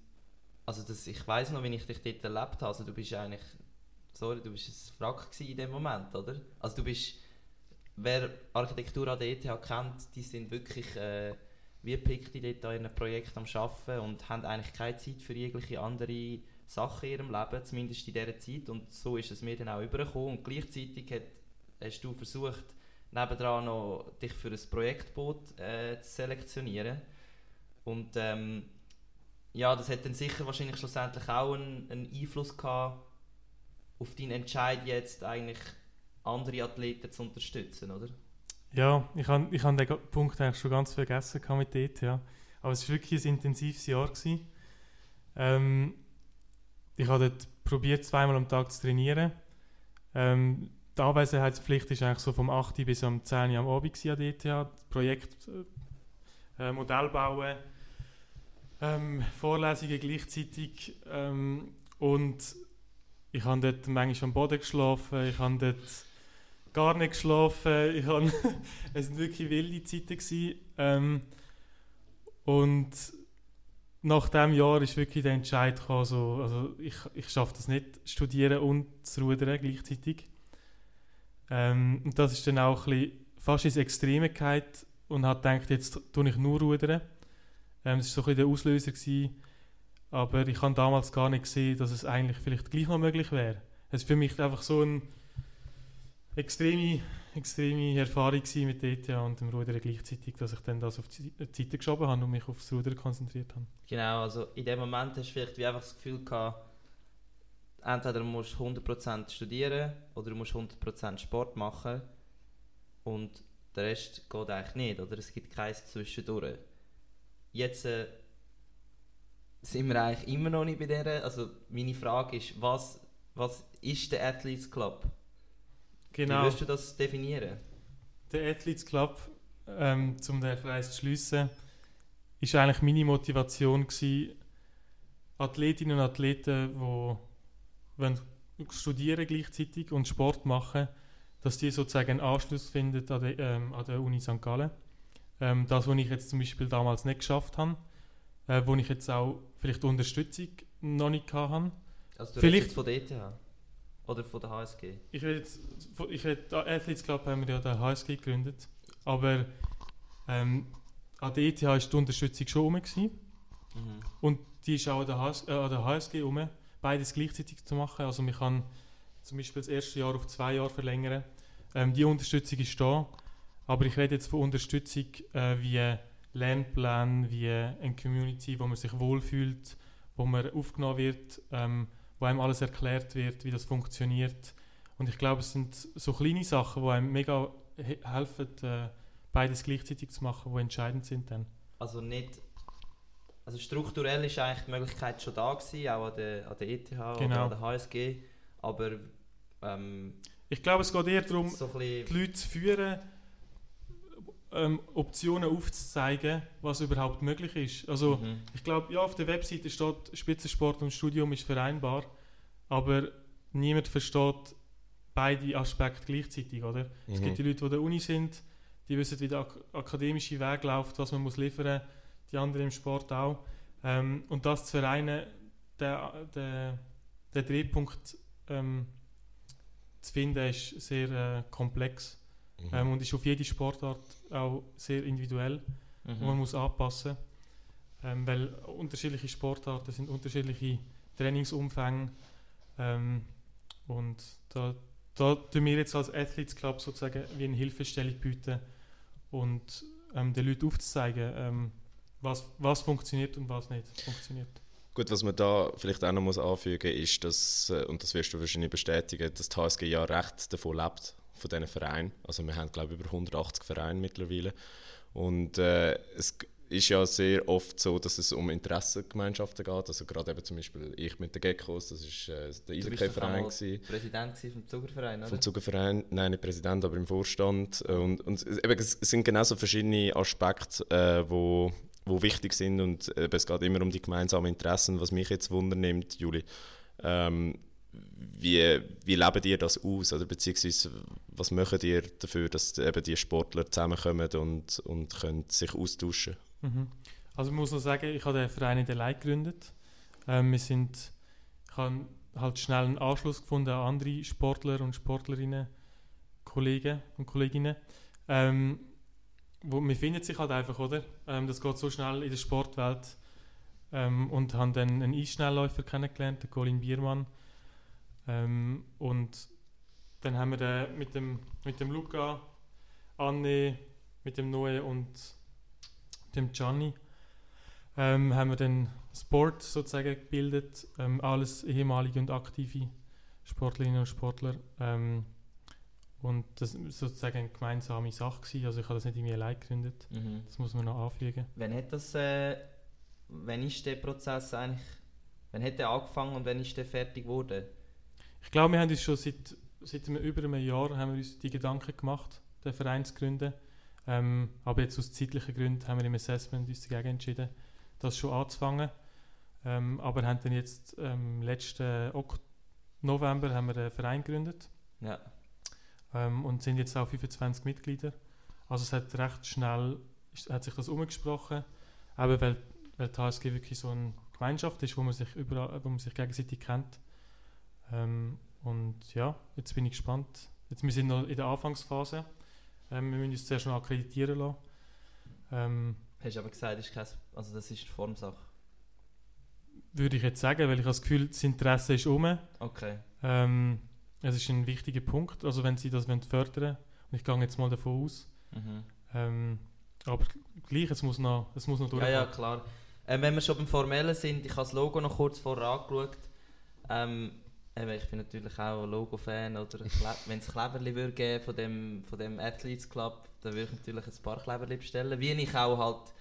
Speaker 1: also das, ich weiß noch, wie ich dich dort erlebt habe. Also du bist eigentlich sorry, du bist ein gewesen in dem Moment, oder? Also du bist, wer Architektur an der ETH kennt, die sind wirklich äh, wie Pikti dort an ihrem Projekt am Arbeiten und haben eigentlich keine Zeit für jegliche andere Sachen in ihrem Leben, zumindest in dieser Zeit. Und so ist es mir dann auch übergekommen. Und gleichzeitig hat, hast du versucht, nebendran noch dich für ein Projektboot äh, zu selektionieren. Und ähm, ja, das hat dann sicher wahrscheinlich schlussendlich auch einen, einen Einfluss gehabt auf deinen Entscheid jetzt eigentlich andere Athleten zu unterstützen, oder?
Speaker 4: Ja, ich habe ich hab den Punkt eigentlich schon ganz vergessen mit dort, ja. Aber es war wirklich ein intensives Jahr. Gewesen. Ähm, ich habe dort probiert, zweimal am Tag zu trainieren. Ähm, die Anwesenheitspflicht ist eigentlich so vom 8. bis am 10. Uhr am Abend an der ETH. Das Projekt äh, Modell bauen, ähm, Vorlesungen gleichzeitig. Ähm, und ich habe dort manchmal am Boden geschlafen, ich habe dort gar nicht geschlafen. Ich habe es waren wirklich wilde Zeiten. Ähm, und nach diesem Jahr ist wirklich der Entscheid gekommen, so, also ich, ich schaffe das nicht, studieren und zu rudern gleichzeitig. Ähm, und das ist dann auch ein bisschen fast ins Extreme gegangen und hat gedacht, jetzt tue ich nur rudern. Ähm, das war so ein bisschen der Auslöser. Gewesen. Aber ich habe damals gar nicht gesehen, dass es eigentlich vielleicht gleich noch möglich wäre. Es war für mich einfach so eine extreme, extreme Erfahrung mit ETH und dem Rudern gleichzeitig, dass ich dann das auf die Seite geschoben habe und mich aufs Rudern konzentriert habe.
Speaker 1: Genau, also in dem Moment hast du vielleicht wie einfach das Gefühl gehabt, entweder du musst 100% studieren oder du musst 100% Sport machen und der Rest geht eigentlich nicht, oder? Es gibt keins zwischendurch. Jetzt äh, sind wir eigentlich immer noch nicht bei der. Also meine Frage ist, was, was ist der Athletes Club?
Speaker 4: Genau.
Speaker 1: Wie würdest du das definieren?
Speaker 4: Der Athletes Club, ähm, um den Kreis zu schliessen, ist eigentlich meine Motivation gewesen, Athletinnen und Athleten, die wollen studieren gleichzeitig und Sport machen, dass die sozusagen einen Anschluss finden an der, ähm, an der Uni St. Gallen. Ähm, das, was ich jetzt zum Beispiel damals nicht geschafft habe, äh, wo ich jetzt auch vielleicht Unterstützung noch nicht hatte.
Speaker 1: Also du
Speaker 4: Vielleicht-
Speaker 1: von der ETH oder von der HSG?
Speaker 4: Ich rede jetzt, ich rede, den Athletes Club haben wir ja den HSG gegründet, aber ähm, an der ETH war die Unterstützung schon rum gewesen.
Speaker 1: Mhm.
Speaker 4: und die ist auch an der, HS, äh, an der HSG rum, beides gleichzeitig zu machen. Also man kann zum Beispiel das erste Jahr auf zwei Jahre verlängern. Ähm, die Unterstützung ist da, aber ich rede jetzt von Unterstützung äh, wie Lernplan, wie eine Community, wo man sich wohlfühlt, wo man aufgenommen wird, ähm, wo einem alles erklärt wird, wie das funktioniert. Und ich glaube, es sind so kleine Sachen, die einem mega he helfen, äh, beides gleichzeitig zu machen, die entscheidend sind dann.
Speaker 1: Also nicht Also strukturell ist eigentlich die Möglichkeit schon da gewesen, auch an der, an der ETH oder
Speaker 4: Genau.
Speaker 1: an der HSG, aber ähm,
Speaker 4: Ich glaube, es geht eher darum,
Speaker 1: so
Speaker 4: die Leute zu führen, ähm, Optionen aufzuzeigen, was überhaupt möglich ist. Also
Speaker 1: Mhm.
Speaker 4: ich glaube, ja, auf der Webseite steht, Spitzensport und Studium ist vereinbar, aber niemand versteht beide Aspekte gleichzeitig, oder? Es
Speaker 3: Mhm.
Speaker 4: gibt die Leute, die an der Uni sind, die wissen, wie der ak akademische Weg läuft, was man muss liefern muss, die anderen im Sport auch. Ähm, und das zu vereinen, der, der, der Drehpunkt ähm, zu finden, ist sehr äh, komplex
Speaker 3: Mhm.
Speaker 4: ähm, und ist auf jede Sportart auch sehr individuell
Speaker 1: Mhm.
Speaker 4: und man muss anpassen, ähm, weil unterschiedliche Sportarten sind unterschiedliche Trainingsumfänge ähm, und da, da tun wir jetzt als Athletes Club sozusagen wie eine Hilfestellung bieten und ähm, den Leuten aufzuzeigen, ähm, was, was funktioniert und was nicht funktioniert.
Speaker 3: Gut, was man da vielleicht auch noch muss anfügen ist, dass, äh, und das wirst du wahrscheinlich bestätigen, dass die HSG ja recht davon lebt, von diesen Vereinen. Also wir haben, glaube ich, über 180 Vereine mittlerweile. Und äh, es ist ja sehr oft so, dass es um Interessengemeinschaften geht. Also gerade eben zum Beispiel ich mit den Geckos, das ist äh, der gewesen.
Speaker 1: Präsident vom Zugerverein, oder?
Speaker 3: Vom Zugerverein, nein, nicht Präsident, aber im Vorstand. Und, und es- eben, es sind genauso verschiedene Aspekte, äh, wo, wo wichtig sind und eben, es geht immer um die gemeinsamen Interessen. Was mich jetzt wundernimmt, Juli, ähm, wie, wie lebt ihr das aus? Oder beziehungsweise was macht ihr dafür, dass eben die Sportler zusammenkommen und, und können sich austauschen
Speaker 4: Mhm. Also ich muss noch sagen, ich habe den Verein nicht allein gegründet. Ähm, wir sind, ich habe halt schnell einen Anschluss gefunden an andere Sportler und Sportlerinnen, Kollegen und Kolleginnen. Ähm, wo, wir finden sich halt einfach, oder? Ähm, das geht so schnell in der Sportwelt. Ähm, und haben dann einen Eisschnellläufer kennengelernt, den Colin Biermann. Ähm, und dann haben wir den mit dem, mit dem Luca, Anne, mit dem Noe und dem Gianni ähm, haben wir dann Sport sozusagen gebildet, ähm, alles ehemalige und aktive Sportlerinnen und Sportler ähm, und das war sozusagen eine gemeinsame Sache gewesen. also ich habe das nicht irgendwie allein gegründet,
Speaker 1: Mhm.
Speaker 4: das muss man noch anfügen.
Speaker 1: Wann hat das, äh, wann ist der Prozess eigentlich, wann hat der angefangen und wann ist der fertig geworden?
Speaker 4: Ich glaube, wir haben uns schon seit, seit über einem Jahr haben wir uns die Gedanken gemacht, den Verein zu gründen. Ähm, aber jetzt aus zeitlichen Gründen haben wir im Assessment uns dagegen entschieden, das schon anzufangen. Ähm, aber haben dann jetzt ähm, letzten Ok- November haben wir den Verein gegründet
Speaker 1: Ja.
Speaker 4: ähm, und sind jetzt auch 25 Mitglieder. Also es hat recht schnell hat sich das umgesprochen, eben weil, weil die HSG wirklich so eine Gemeinschaft ist, wo man sich überall, wo man sich gegenseitig kennt. Ähm, und ja, jetzt bin ich gespannt. Jetzt, wir sind noch in der Anfangsphase. Ähm, wir müssen uns zuerst noch akkreditieren lassen. Ähm,
Speaker 1: Hast du aber gesagt, das ist, kein, also das ist eine Formsache.
Speaker 4: würde ich jetzt sagen, weil ich das Gefühl, das Interesse ist um.
Speaker 1: Okay.
Speaker 4: Ähm, es ist ein wichtiger Punkt, also wenn sie das wollen fördern und ich gehe jetzt mal davon aus.
Speaker 1: Mhm.
Speaker 4: Ähm, aber gleich, es muss noch, es muss noch
Speaker 1: Ja,
Speaker 4: durchgehen.
Speaker 1: ja, klar. Ähm, wenn wir schon beim Formellen sind, ich habe das Logo noch kurz vorher angeschaut. Ähm, eben, ich bin natürlich auch Logo-Fan. Oder wenn es Kleberli würde von dem, von dem Athletes Club, dann würde ich natürlich ein paar Kleberli bestellen. Wie ich auch halt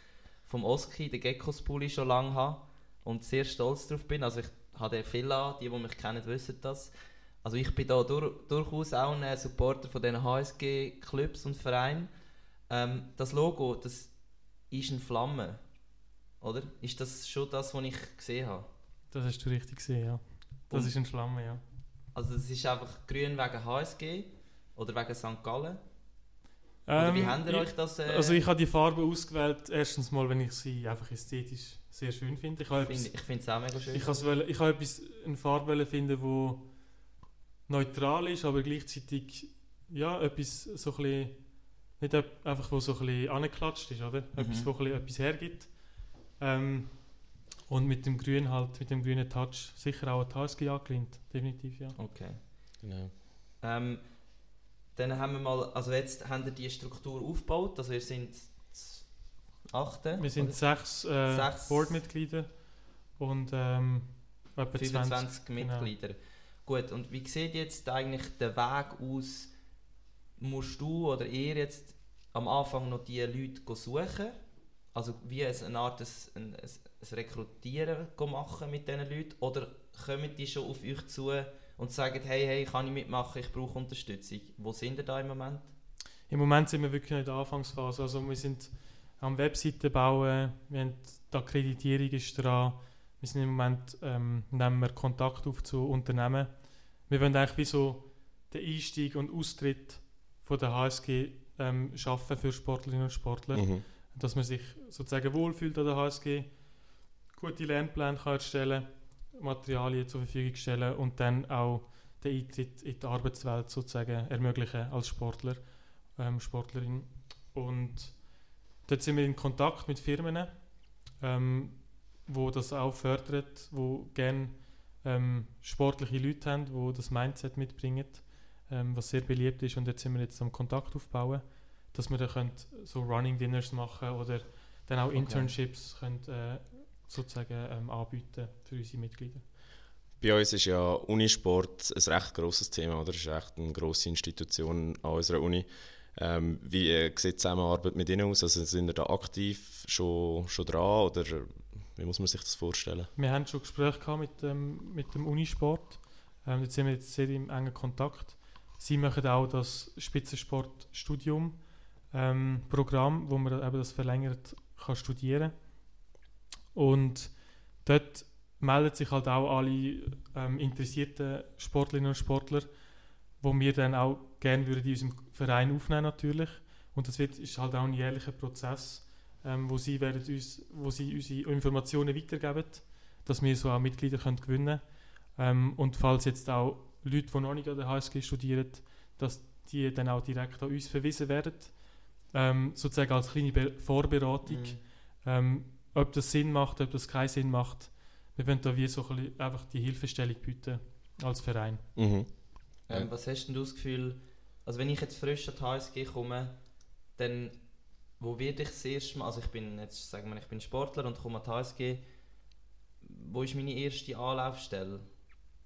Speaker 1: vom Oski, den Geckos Pulli, schon lange habe und sehr stolz darauf bin. Also ich habe den viel an, die, die mich kennen, wissen das. Also ich bin da dur durchaus auch ein Supporter von diesen HSG-Clubs und Vereinen. Ähm, das Logo, das ist eine Flamme, oder? Ist das schon das, was ich gesehen habe?
Speaker 4: Das hast du richtig gesehen, ja. Das
Speaker 1: Und-
Speaker 4: ist ein Schlamme, ja.
Speaker 1: Also es ist einfach grün wegen HSG oder wegen St. Gallen? Oder wie
Speaker 4: Ähm,
Speaker 1: habt ihr euch das... Äh,
Speaker 4: Also ich habe die Farbe ausgewählt, erstens mal, wenn ich sie einfach ästhetisch sehr schön finde. Ich
Speaker 1: find,
Speaker 4: etwas-
Speaker 1: ich finde es auch mega schön.
Speaker 4: Ich wollen- ich habe etwas, eine Farbe finden, die neutral ist, aber gleichzeitig ja, etwas so ein bisschen, nicht einfach, wo so ein bisschen angeklatscht ist, oder? Etwas,
Speaker 1: Mhm.
Speaker 4: wo ein bisschen etwas hergibt. Ähm, und mit dem Grün halt, mit dem grünen Touch sicher auch die HSG angelehnt, definitiv, ja.
Speaker 1: Okay.
Speaker 3: Genau.
Speaker 1: Ähm, dann haben wir mal... Also jetzt haben wir die Struktur aufgebaut. Also wir sind achte.
Speaker 4: Wir sind sechs, äh,
Speaker 1: Sechs-
Speaker 4: Boardmitglieder und ähm, etwa 20.
Speaker 1: 25
Speaker 4: genau.
Speaker 1: Mitglieder. Gut, und wie sieht jetzt eigentlich der Weg aus? Musst du oder ihr jetzt am Anfang noch die Leute go suchen? also wie eine Art ein, ein, ein Rekrutieren machen mit diesen Leuten oder kommen die schon auf euch zu und sagen, hey, hey, kann ich mitmachen, ich brauche Unterstützung. Wo sind ihr da im Moment?
Speaker 4: Im Moment sind wir wirklich in der Anfangsphase. Also wir sind am Webseiten bauen, wir haben die Akkreditierung ist dran, wir sind im Moment, ähm, nehmen wir Kontakt auf zu Unternehmen. Wir wollen eigentlich wie so den Einstieg und Austritt von der HSG ähm, schaffen für Sportlerinnen und Sportler. Mhm. Dass man sich sozusagen wohlfühlt an der HSG, gute Lernpläne kann erstellen Materialien zur Verfügung stellen und dann auch den Eintritt in die Arbeitswelt sozusagen ermöglichen als Sportler, ähm, Sportlerin. Und dort sind wir in Kontakt mit Firmen, ähm, wo das auch fördert, wo gerne ähm, sportliche Leute haben, die das Mindset mitbringen, ähm, was sehr beliebt ist. Und jetzt sind wir jetzt am Kontakt aufbauen, dass wir dann so Running Dinners machen oder dann auch okay. Internships können, äh, sozusagen ähm, anbieten für unsere Mitglieder.
Speaker 3: Bei uns ist ja Unisport ein recht grosses Thema, oder? Es ist echt eine grosse Institution an unserer Uni. Ähm, wie äh, sieht die Zusammenarbeit mit Ihnen aus? Also sind ihr da aktiv schon, schon dran oder wie muss man sich das vorstellen?
Speaker 4: Wir haben schon Gespräche gehabt mit, ähm, mit dem Unisport. Ähm, da sind wir jetzt sehr im engen Kontakt. Sie machen auch das Spitzensportstudium ähm, Programm, wo man eben das verlängert kann studieren kann. Und dort melden sich halt auch alle ähm, interessierten Sportlerinnen und Sportler, wo wir dann auch gerne würden in unserem Verein aufnehmen natürlich. Und das wird, ist halt auch ein jährlicher Prozess, ähm, wo, sie werden uns, wo sie unsere Informationen weitergeben, dass wir so auch Mitglieder können gewinnen können. Ähm, und falls jetzt auch Leute, die noch nicht an der HSG studieren, dass die dann auch direkt an uns verwiesen werden, ähm, sozusagen als kleine Be Vorberatung. Mhm. Ob das Sinn macht, ob das keinen Sinn macht. Wir wollen da wie so ein einfach die Hilfestellung bieten als Verein.
Speaker 1: Mhm. Ähm, was hast denn du das Gefühl, also wenn ich jetzt frisch an die HSG komme, dann wo werde ich das erste Mal, also ich bin jetzt, sagen wir, ich bin Sportler und komme an die HSG, wo ist meine erste Anlaufstelle?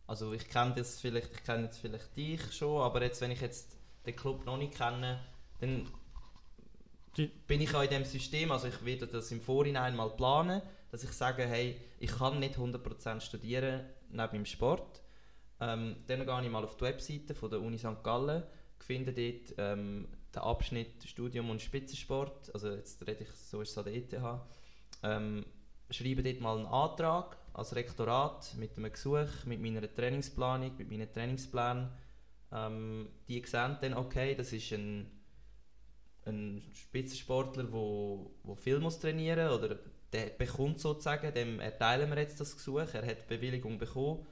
Speaker 1: Also ich kenne das vielleicht, ich kenne jetzt vielleicht dich schon, aber jetzt, wenn ich jetzt den Club noch nicht kenne, dann bin ich auch in dem System, also ich werde das im Vorhinein mal planen, dass ich sage, hey, ich kann nicht 100% studieren neben dem Sport. Ähm, dann gehe ich mal auf die Webseite von der Uni St. Gallen, finde dort ähm, den Abschnitt Studium und Spitzensport, also jetzt rede ich, so ist es an der ETH, ähm, schreibe dort mal einen Antrag als Rektorat mit einem Gesuch, mit meiner Trainingsplanung, mit meinen Trainingsplänen. Ähm, die sehen dann, okay, das ist ein ein Spitzensportler, der wo, wo viel muss trainieren oder der bekommt sozusagen, dem erteilen wir jetzt das Gesuch, er hat Bewilligung bekommen.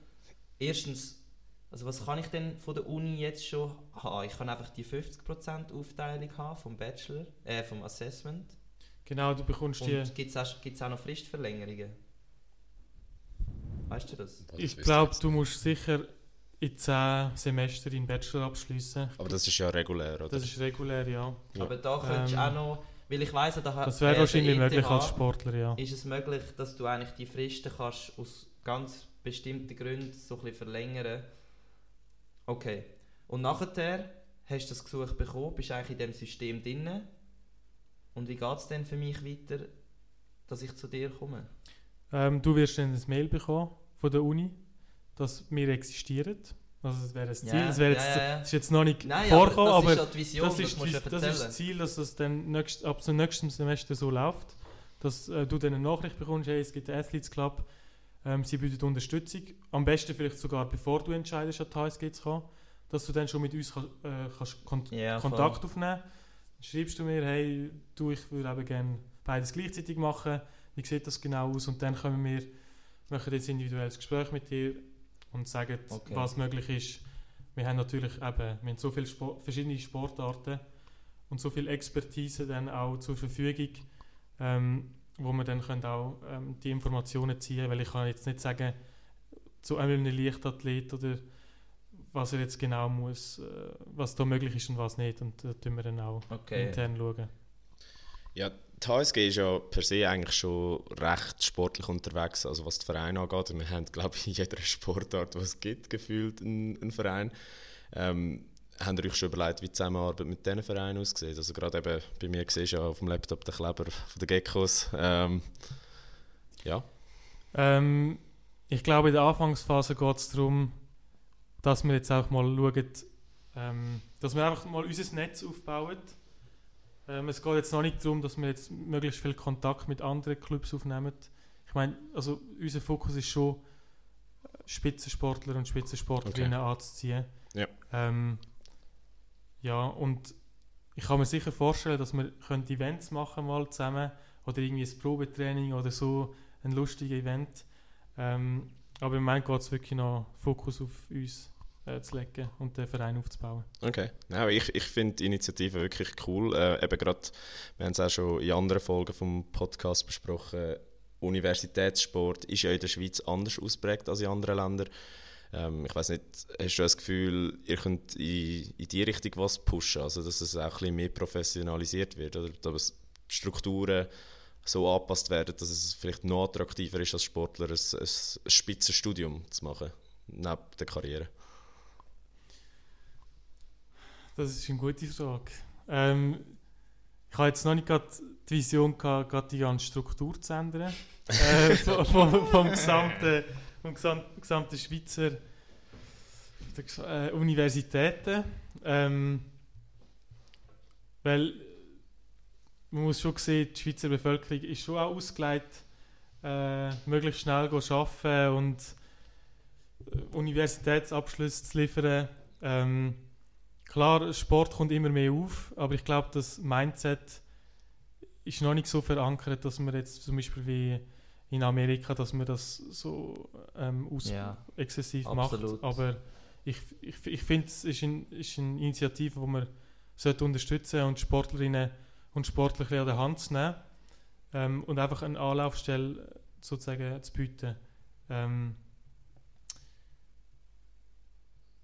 Speaker 1: Erstens, also was kann ich denn von der Uni jetzt schon haben? Ich kann einfach die 50% Aufteilung haben vom Bachelor, äh, vom Assessment.
Speaker 4: Genau, du bekommst die...
Speaker 1: Gibt es auch, auch noch Fristverlängerungen? Weißt du das?
Speaker 4: Ich glaube, du musst sicher in zehn Semester den Bachelor abschließen.
Speaker 3: Aber das ist ja regulär, oder?
Speaker 4: Das ist regulär, ja.
Speaker 1: ja. Aber da könntest du ähm, auch noch, weil ich weiss, da
Speaker 4: Das wäre wahrscheinlich ETH, möglich als Sportler, ja.
Speaker 1: Ist es möglich, dass du eigentlich die Fristen kannst aus ganz bestimmten Gründen so ein bisschen verlängern Okay. Und nachher hast du das Gesuch bekommen, bist eigentlich in dem System drin. Und wie geht es denn für mich weiter, dass ich zu dir komme?
Speaker 4: Ähm, du wirst dann ein Mail bekommen von der Uni dass wir existieren. Also das wäre das Ziel. Yeah, das, wäre jetzt, yeah, yeah. ist jetzt noch nicht Nein, vorgekommen, aber das, ist, Vision, das, ist, das, das ist das Ziel, dass es dann nächst, ab dem nächsten Semester so läuft, dass äh, du dann eine Nachricht bekommst, hey, es gibt einen Athletes Club, ähm, sie bieten Unterstützung. Am besten vielleicht sogar bevor du entscheidest, an die HSG zu kommen, dass du dann schon mit uns kann, äh, kannst Kon yeah, Kontakt voll. aufnehmen Dann schreibst du mir, hey, du, ich würde eben gerne beides gleichzeitig machen, wie sieht das genau aus? Und dann können wir, machen jetzt individuelles Gespräch mit dir, und sagen, okay. was möglich ist. Wir haben natürlich eben, wir haben so viele Sport, verschiedene Sportarten und so viel Expertise dann auch zur Verfügung, ähm, wo wir dann können auch ähm, die Informationen ziehen, weil ich kann jetzt nicht sagen, zu einem Leichtathlet oder was er jetzt genau muss, äh, was da möglich ist und was nicht und da tun wir dann auch okay. intern schauen.
Speaker 3: Ja, die HSG ist ja per se eigentlich schon recht sportlich unterwegs, also was die Vereine angeht. Wir haben, glaube ich, in jeder Sportart, was es gibt, gefühlt einen, einen Verein. Ähm, habt ihr euch schon überlegt, wie die Zusammenarbeit mit diesen Vereinen aussieht? Also gerade eben bei mir siehst du ja auf dem Laptop den Kleber von den Geckos. Ähm, ja.
Speaker 4: Ähm, ich glaube, in der Anfangsphase geht es darum, dass wir jetzt auch mal schauen, ähm, dass wir einfach mal unser Netz aufbauen. Ähm, es geht jetzt noch nicht darum, dass wir jetzt möglichst viel Kontakt mit anderen Clubs aufnehmen. Ich meine, also unser Fokus ist schon, Spitzensportler und Spitzensportlerinnen okay. anzuziehen.
Speaker 3: Ja.
Speaker 4: Ähm, ja, und ich kann mir sicher vorstellen, dass wir Events machen mal zusammen oder irgendwie ein Probetraining oder so, ein lustiges Event. Ähm, aber im Moment geht es wirklich noch Fokus auf uns äh, zu legen und den Verein aufzubauen.
Speaker 3: Okay, ja, ich, ich finde die Initiative wirklich cool. Äh, eben grad, wir haben es auch schon in anderen Folgen vom Podcast besprochen, Universitätssport ist ja in der Schweiz anders ausprägt als in anderen Ländern. Ähm, ich weiß nicht, hast du das Gefühl, ihr könnt in, in die Richtung was pushen, also dass es auch ein bisschen mehr professionalisiert wird oder dass die Strukturen so angepasst werden, dass es vielleicht noch attraktiver ist als Sportler ein, ein Spitzenstudium zu machen neben der Karriere?
Speaker 4: Das ist eine gute Frage. Ähm, ich habe jetzt noch nicht gerade die Vision gehabt, gerade die ganze Struktur zu ändern. äh, vom, vom, vom, gesamten, vom gesamten, gesamten Schweizer äh, Universitäten. Ähm, weil man muss schon sehen, die Schweizer Bevölkerung ist schon auch ausgelegt, äh, möglichst schnell zu arbeiten und äh, Universitätsabschlüsse zu liefern. Ähm, klar, Sport kommt immer mehr auf, aber ich glaube, das Mindset ist noch nicht so verankert, dass man jetzt zum Beispiel wie in Amerika, dass man das so ähm, ja, exzessiv absolut. macht. Aber ich, ich, ich finde, es ist, ein, ist eine Initiative, die man sollte unterstützen und Sportlerinnen und Sportler an der Hand zu nehmen ähm, und einfach eine Anlaufstelle sozusagen zu bieten. Ähm,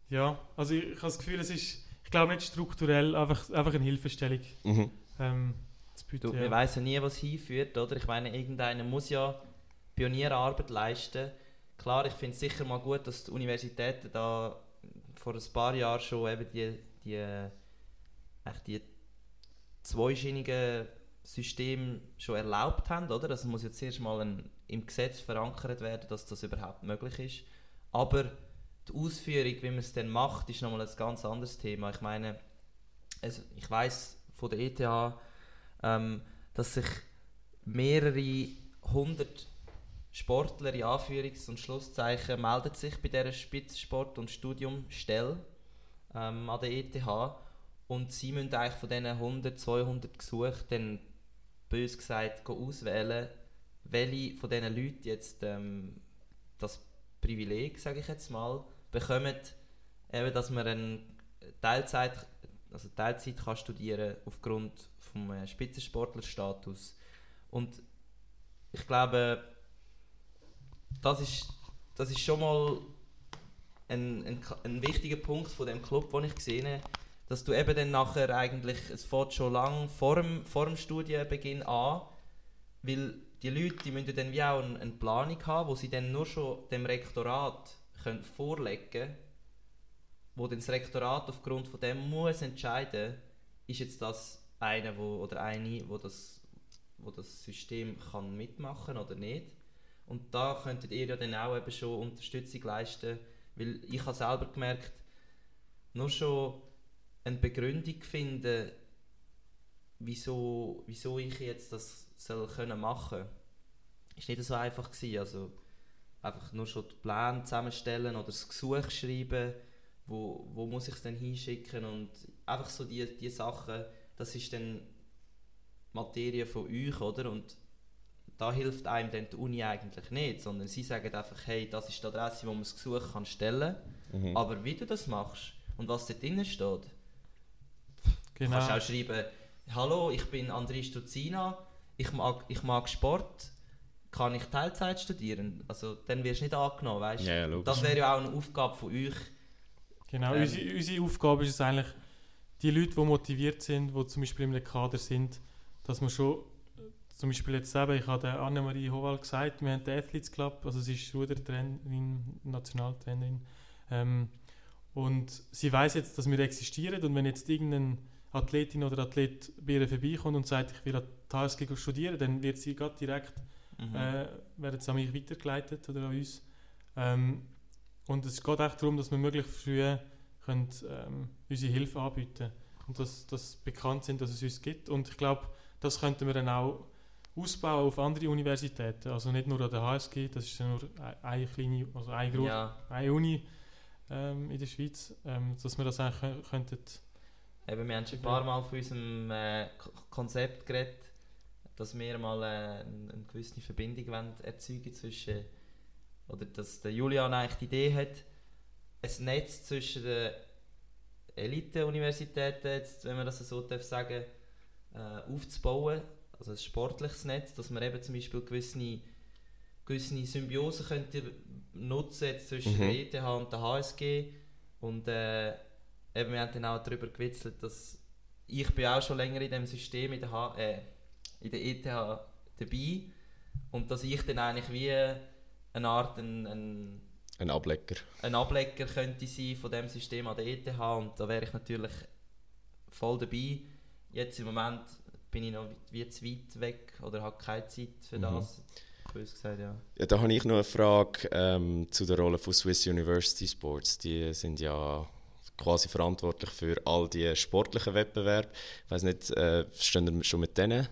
Speaker 4: ja, also ich, ich habe das Gefühl, es ist, glaube nicht strukturell, einfach, einfach eine Hilfestellung. Mhm. Ähm,
Speaker 1: bieten, du, ja. Wir wissen nie, was hinführt, oder? Ich meine, irgendeiner muss ja Pionierarbeit leisten. Klar, ich finde es sicher mal gut, dass die Universitäten da vor ein paar Jahren schon eben die, die, echt die zweischienigen Systeme schon erlaubt haben, oder? Das muss jetzt erst mal ein, im Gesetz verankert werden, dass das überhaupt möglich ist. Aber die Ausführung, wie man es dann macht, ist nochmal ein ganz anderes Thema. Ich meine, also ich weiß von der ETH, ähm, dass sich mehrere hundert Sportler in Anführungs- und Schlusszeichen melden sich bei dieser Spitzensport- und Studiumstelle ähm, an der ETH und sie müssen eigentlich von diesen 100, 200 Gesuchen dann bös gesagt auswählen, welche von diesen Leuten jetzt ähm, das Privileg, sage ich jetzt mal, bekommen, eben, dass man eine Teilzeit, also Teilzeit kann studieren aufgrund vom äh, Spitzensportlerstatus. Und ich glaube, das ist, das ist schon mal ein, ein, ein wichtiger Punkt von dem Club, den ich gesehen habe, dass du eben dann nachher eigentlich, es fährt schon lange vor dem, vor dem Studienbeginn an, weil die Leute, die müssen dann wie auch eine, eine Planung haben, wo sie dann nur schon dem Rektorat können vorlegen können, wo dann das Rektorat aufgrund von dem muss entscheiden, ist jetzt das einer wo, oder eine, wo das, wo das System kann mitmachen oder nicht. Und da könntet ihr ja dann auch eben schon Unterstützung leisten, weil ich habe selber gemerkt, nur schon eine Begründung finden, wieso, wieso ich jetzt das soll können machen ist nicht so einfach gewesen. Also einfach nur schon die Pläne zusammenstellen oder das Gesuch schreiben, wo, wo muss ich es denn hinschicken und einfach so die, die Sachen, das ist dann Materie von euch, oder? Und da hilft einem dann die Uni eigentlich nicht, sondern sie sagen einfach, hey, das ist die Adresse, wo man das Gesuch kann stellen kann. Mhm. Aber wie du das machst und was dort drin steht, genau. du kannst auch schreiben, hallo, ich bin André Stuzina, ich mag, ich mag Sport, kann ich Teilzeit studieren? Also dann wirst du nicht angenommen, weißt du?
Speaker 3: Ja,
Speaker 1: das wäre ja auch eine Aufgabe von euch.
Speaker 4: Genau, ähm, unsere, unsere Aufgabe ist es eigentlich, die Leute, die motiviert sind, die zum Beispiel im Kader sind, dass man schon zum Beispiel jetzt eben, ich habe Annemarie Howald gesagt, wir haben den Athletes Club, also sie ist Rudertrainerin, Nationaltrainerin. Ähm, Und sie weiß jetzt, dass wir existieren und wenn jetzt irgendeine Athletin oder Athlet bei ihr vorbeikommt und sagt, ich will an HSG studieren, dann wird sie gerade direkt,
Speaker 1: Mhm.
Speaker 4: äh, werden sie an mich weitergeleitet oder an uns. Ähm, und es geht echt darum, dass wir möglichst früh können, ähm, unsere Hilfe anbieten und dass, dass bekannt sind, dass es uns gibt. Und ich glaube, das könnten wir dann auch ausbauen auf andere Universitäten. Also nicht nur an der HSG, das ist ja nur ein- eine kleine, also eine, Gru
Speaker 1: ja,
Speaker 4: eine Uni ähm, in der Schweiz, ähm, dass wir das eigentlich kö- könnten.
Speaker 1: eben, wir haben schon ein paar Mal von unserem äh, Konzept geredet, dass wir mal äh, eine, gewisse Verbindung wollen erzeugen zwischen, oder dass der Julian eigentlich die Idee hat, ein Netz zwischen den Elite-Universitäten, jetzt, wenn man das so darf sagen, äh, aufzubauen, also ein sportliches Netz, dass man eben zum Beispiel gewisse, gewisse Symbiose könnte nutzen jetzt zwischen
Speaker 3: Mhm.
Speaker 1: der ETH und der HSG und äh, eben, wir haben dann auch darüber gewitzelt, dass ich bin auch schon länger in dem System in der, H äh, in der ETH dabei und dass ich dann eigentlich wie eine Art ein, ein
Speaker 3: Ein Ablecker.
Speaker 1: ein Ableger könnte sein von dem System an der ETH und da wäre ich natürlich voll dabei. Jetzt im Moment bin ich noch wie zu weit weg oder habe keine Zeit für
Speaker 3: Mhm.
Speaker 1: das. Bös gesagt, ja.
Speaker 3: Ja, da habe ich noch eine Frage ähm, zu der Rolle von Swiss University Sports. Die sind ja quasi verantwortlich für all die sportlichen Wettbewerbe. Ich weiß nicht, äh, stehen wir schon mit denen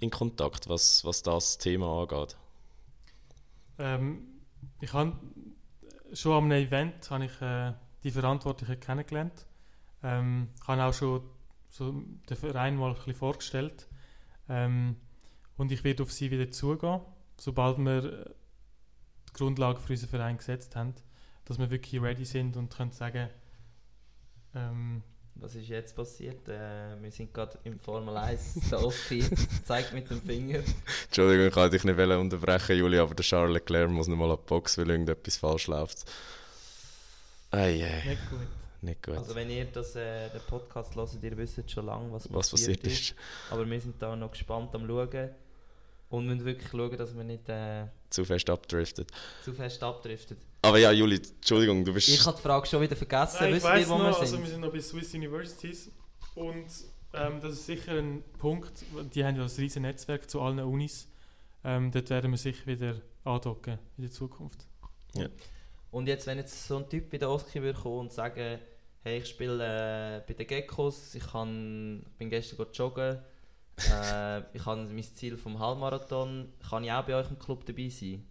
Speaker 3: in Kontakt, was, was das Thema angeht?
Speaker 4: Ähm, ich habe schon am Event habe ich, äh, die Verantwortlichen kennengelernt. Ähm, ich habe auch schon so den Verein mal ein bisschen vorgestellt. Ähm, und ich werde auf sie wieder zugehen, sobald wir äh, die Grundlage für unseren Verein gesetzt haben, dass wir wirklich ready sind und können sagen, ähm,
Speaker 1: Was ist jetzt passiert? Äh, wir sind gerade im Formel 1. Der Oski zeigt mit dem Finger.
Speaker 3: Entschuldigung, ich wollte dich nicht unterbrechen, Juli, aber der Charles Leclerc muss noch mal an die Box, weil irgendetwas falsch läuft. Ei, ei,
Speaker 4: nicht gut.
Speaker 3: nicht gut.
Speaker 1: Also wenn ihr das, äh, den Podcast hört, ihr wisst schon lange, was,
Speaker 3: was passiert ist.
Speaker 1: Aber wir sind da noch gespannt am Schauen. Und müssen wirklich schauen, dass wir nicht äh,
Speaker 3: Zu fest abdriftet.
Speaker 1: zu fest abdriften.
Speaker 3: Aber ja, Juli, Entschuldigung, du bist...
Speaker 1: Ich habe die Frage schon wieder vergessen.
Speaker 4: Nein, ich
Speaker 1: wo
Speaker 4: noch,
Speaker 1: wir
Speaker 4: also
Speaker 1: sind?
Speaker 4: wir sind noch bei Swiss Universities und ähm, das ist sicher ein Punkt, die haben ja ein riesen Netzwerk zu allen Unis. Ähm, dort werden wir sicher wieder andocken in der Zukunft.
Speaker 1: Und jetzt, wenn jetzt so ein Typ wie der Oski würde kommen und sagen, hey, ich spiele äh, bei den Geckos, ich kann, bin gestern joggen, äh, ich habe mein Ziel vom Halbmarathon, kann ich auch bei euch im Club dabei sein?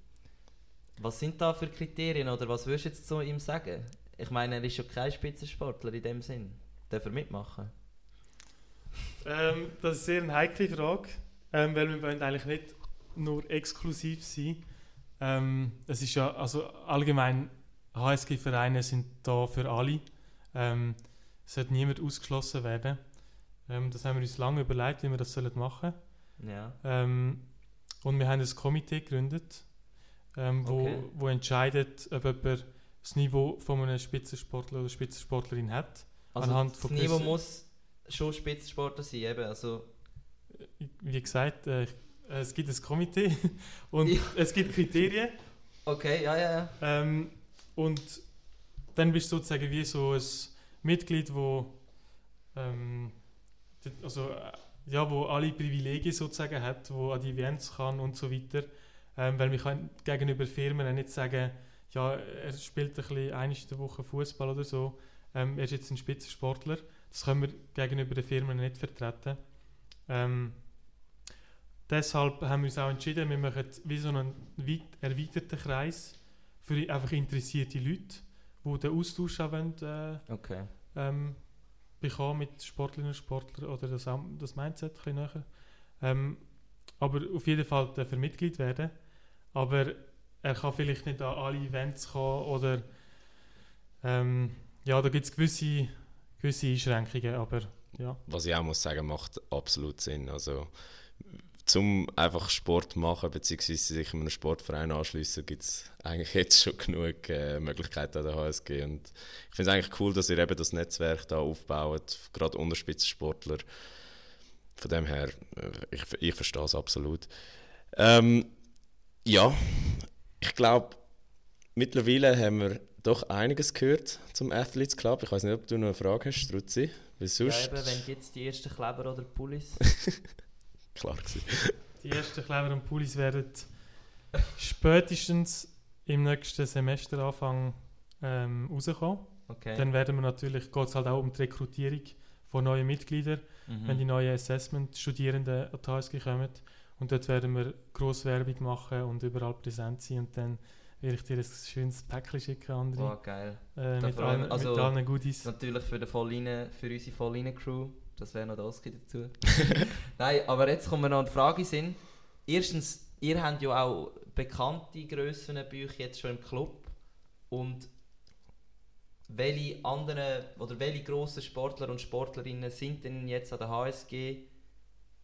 Speaker 1: Was sind da für Kriterien oder was würdest du jetzt zu ihm sagen? Ich meine, er ist ja kein Spitzensportler in dem Sinn. Darf er mitmachen?
Speaker 4: Ähm, das ist sehr eine heikle Frage, ähm, weil wir wollen eigentlich nicht nur exklusiv sein. Ähm, es ist ja, also allgemein, HSG-Vereine sind da für alle. Ähm, es sollte niemand ausgeschlossen werden. Ähm, das haben wir uns lange überlegt, wie wir das sollen machen sollen.
Speaker 1: Ja.
Speaker 4: Ähm, und wir haben ein Komitee gegründet, ähm, wo,
Speaker 1: Okay.
Speaker 4: wo entscheidet, ob jemand das Niveau von einem Spitzensportler oder Spitzensportlerin hat.
Speaker 1: Also
Speaker 4: Anhand
Speaker 1: das
Speaker 4: von
Speaker 1: Niveau
Speaker 4: gewissen-
Speaker 1: muss schon Spitzensportler sein, eben. Also,
Speaker 4: Wie gesagt, äh, äh, es gibt ein Komitee und
Speaker 1: Ja.
Speaker 4: es gibt Kriterien.
Speaker 1: okay, ja, ja, ja.
Speaker 4: Ähm, und dann bist du sozusagen wie so ein Mitglied, wo, ähm, also, äh, ja, wo alle Privilegien sozusagen hat, wo an die Events kann und so weiter. Ähm, weil wir können gegenüber Firmen auch nicht sagen, ja, er spielt ein bisschen der Woche Fußball oder so. Ähm, er ist jetzt ein Spitzensportler. Das können wir gegenüber den Firmen nicht vertreten. Ähm, deshalb haben wir uns auch entschieden, wir machen wie so einen weit erweiterten Kreis für einfach interessierte Leute, die den Austausch auch wollen, äh,
Speaker 1: Okay.
Speaker 4: ähm, bekommen mit Sportlerinnen und Sportlern oder das, das Mindset ein bisschen näher. Ähm, aber auf jeden Fall darf er Mitglied werden. Aber er kann vielleicht nicht an alle Events kommen oder ähm, ja, da gibt es gewisse, gewisse Einschränkungen, aber ja.
Speaker 3: Was ich auch muss sagen, macht absolut Sinn. Also, zum einfach Sport machen bzw. sich einem Sportverein anschließen, gibt es eigentlich jetzt schon genug äh, Möglichkeiten an der HSG. Und ich finde es eigentlich cool, dass ihr eben das Netzwerk da aufbaut, gerade unter Spitzensportler. Von dem her, äh, ich, ich verstehe es absolut. Ähm, ja, ich glaube, mittlerweile haben wir doch einiges gehört zum Athletes Club. Ich weiß nicht, ob du noch eine Frage hast, Struzzi. Weil
Speaker 1: Ja,
Speaker 3: sonst...
Speaker 1: eben, wenn jetzt die ersten Kleber oder Pullis.
Speaker 3: Klar gewesen.
Speaker 4: Die ersten Kleber und Pullis werden spätestens im nächsten Semesteranfang ähm, rauskommen.
Speaker 1: Okay.
Speaker 4: Dann werden wir natürlich, geht es halt auch um die Rekrutierung von neuen Mitgliedern,
Speaker 1: Mhm.
Speaker 4: wenn die neuen Assessment-Studierenden an die HSG kommen. Und dort werden wir grosse Werbung machen und überall präsent sein. Und dann werde ich dir ein schönes Päckchen schicken, André.
Speaker 1: Oh, geil.
Speaker 4: äh, mit,
Speaker 1: wir- also-
Speaker 4: mit allen Goodies.
Speaker 1: Natürlich für, den Vollline, für unsere Vollline-Crew. Das wäre noch Oski dazu. Nein, aber jetzt kommen wir noch an die Frage sind. Erstens, ihr habt ja auch bekannte Grössen euch jetzt schon im Club. Und welche anderen oder welche grossen Sportler und Sportlerinnen sind denn jetzt an der HSG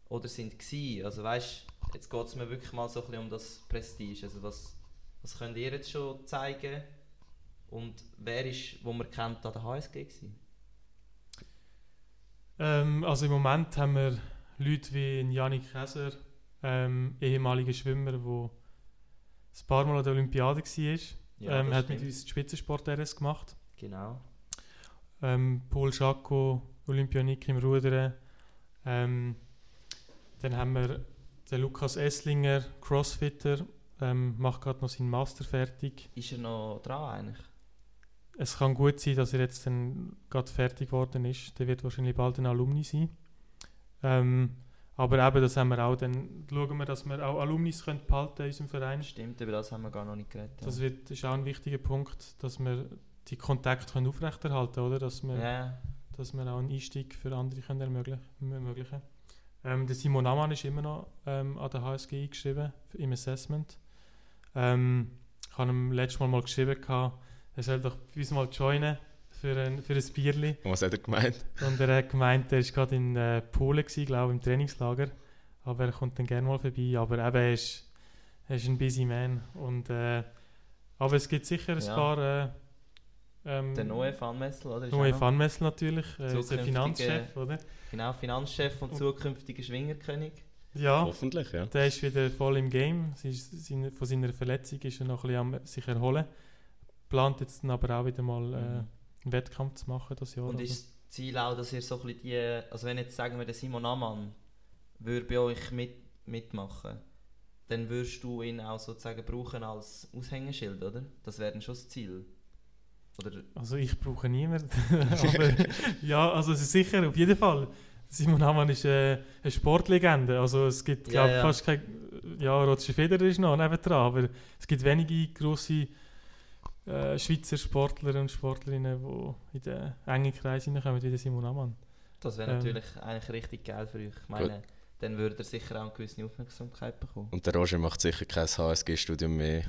Speaker 1: oder sind gsi? Also weißt, jetzt geht es mir wirklich mal so ein bisschen um das Prestige. Also was, was könnt ihr jetzt schon zeigen? Und wer ist, wo man kennt, an der HSG gewesen?
Speaker 4: Ähm, also im Moment haben wir Leute wie Janik Käser, ähm, ehemaliger Schwimmer, der ein paar Mal an der Olympiade war. ähm,
Speaker 1: das
Speaker 4: hat mit uns die Spitzensport-RS gemacht.
Speaker 1: Genau.
Speaker 4: Ähm, Paul Schacko, Olympionik im Rudern. Ähm, dann haben wir den Lukas Esslinger, Crossfitter, ähm, macht gerade noch seinen Master fertig.
Speaker 1: Ist er noch dran eigentlich?
Speaker 4: Es kann gut sein, dass er jetzt dann gerade fertig geworden ist. Der wird wahrscheinlich bald ein Alumni sein. Ähm, aber eben, das haben wir auch. Dann schauen wir, dass wir auch Alumnis können behalten in unserem Verein.
Speaker 1: Stimmt, über das haben wir gar noch nicht geredet.
Speaker 4: Das wird, ist auch ein wichtiger Punkt, dass wir die Kontakte können aufrechterhalten können, dass wir,
Speaker 1: ja.
Speaker 4: dass wir auch einen Einstieg für andere können ermöglichen ermöglichen ähm, Der Simon Amann ist immer noch ähm, an der HSG eingeschrieben im Assessment. Ähm, ich habe ihm letztes Mal mal geschrieben, gehabt, er soll doch bei uns mal joinen für ein, für ein Bierli.
Speaker 3: Und was hat er gemeint?
Speaker 4: Und er hat gemeint, er war gerade in äh, Polen, gewesen, glaube ich, im Trainingslager. Aber er kommt dann gerne mal vorbei. Aber eben, er ist, er ist ein busy man. Und, äh, aber es gibt sicher ein
Speaker 1: Ja.
Speaker 4: paar... Äh, ähm,
Speaker 1: Der neue Fanmessel, oder? Ist
Speaker 4: Neue Fanmessel natürlich, äh, unser Finanzchef, oder?
Speaker 1: Genau, Finanzchef und zukünftiger Schwingerkönig.
Speaker 4: Ja,
Speaker 3: Hoffentlich, ja.
Speaker 4: der ist wieder voll im Game. Sie ist, seine, von seiner Verletzung ist er noch ein bisschen am sich erholen. Plant jetzt dann aber auch wieder mal äh,
Speaker 1: Mhm.
Speaker 4: einen Wettkampf zu machen das Jahr.
Speaker 1: Und
Speaker 4: also.
Speaker 1: ist das Ziel auch, dass ihr so ein bisschen die, also wenn jetzt sagen wir der Simon Amann würde bei euch mit, mitmachen, dann würdest du ihn auch sozusagen brauchen als Aushängeschild, oder? Das wäre dann schon das Ziel. Oder
Speaker 4: Also ich brauche niemanden. Aber ja, also es ist sicher, auf jeden Fall. Simon Hamann ist äh, eine Sportlegende. Also es gibt,
Speaker 1: Ja,
Speaker 4: glaube
Speaker 1: ja.
Speaker 4: fast kein... Ja, Roger Federer ist noch nebendran, aber es gibt wenige grosse äh, Schweizer Sportler und Sportlerinnen, die in den engen Kreis hineinkommen, wie der Simon Hamann.
Speaker 1: das wäre
Speaker 4: Ähm.
Speaker 1: natürlich eigentlich richtig geil für euch. Ich meine, dann würde er sicher auch eine gewisse Aufmerksamkeit bekommen.
Speaker 3: Und der Roger macht sicher kein HSG-Studium mehr,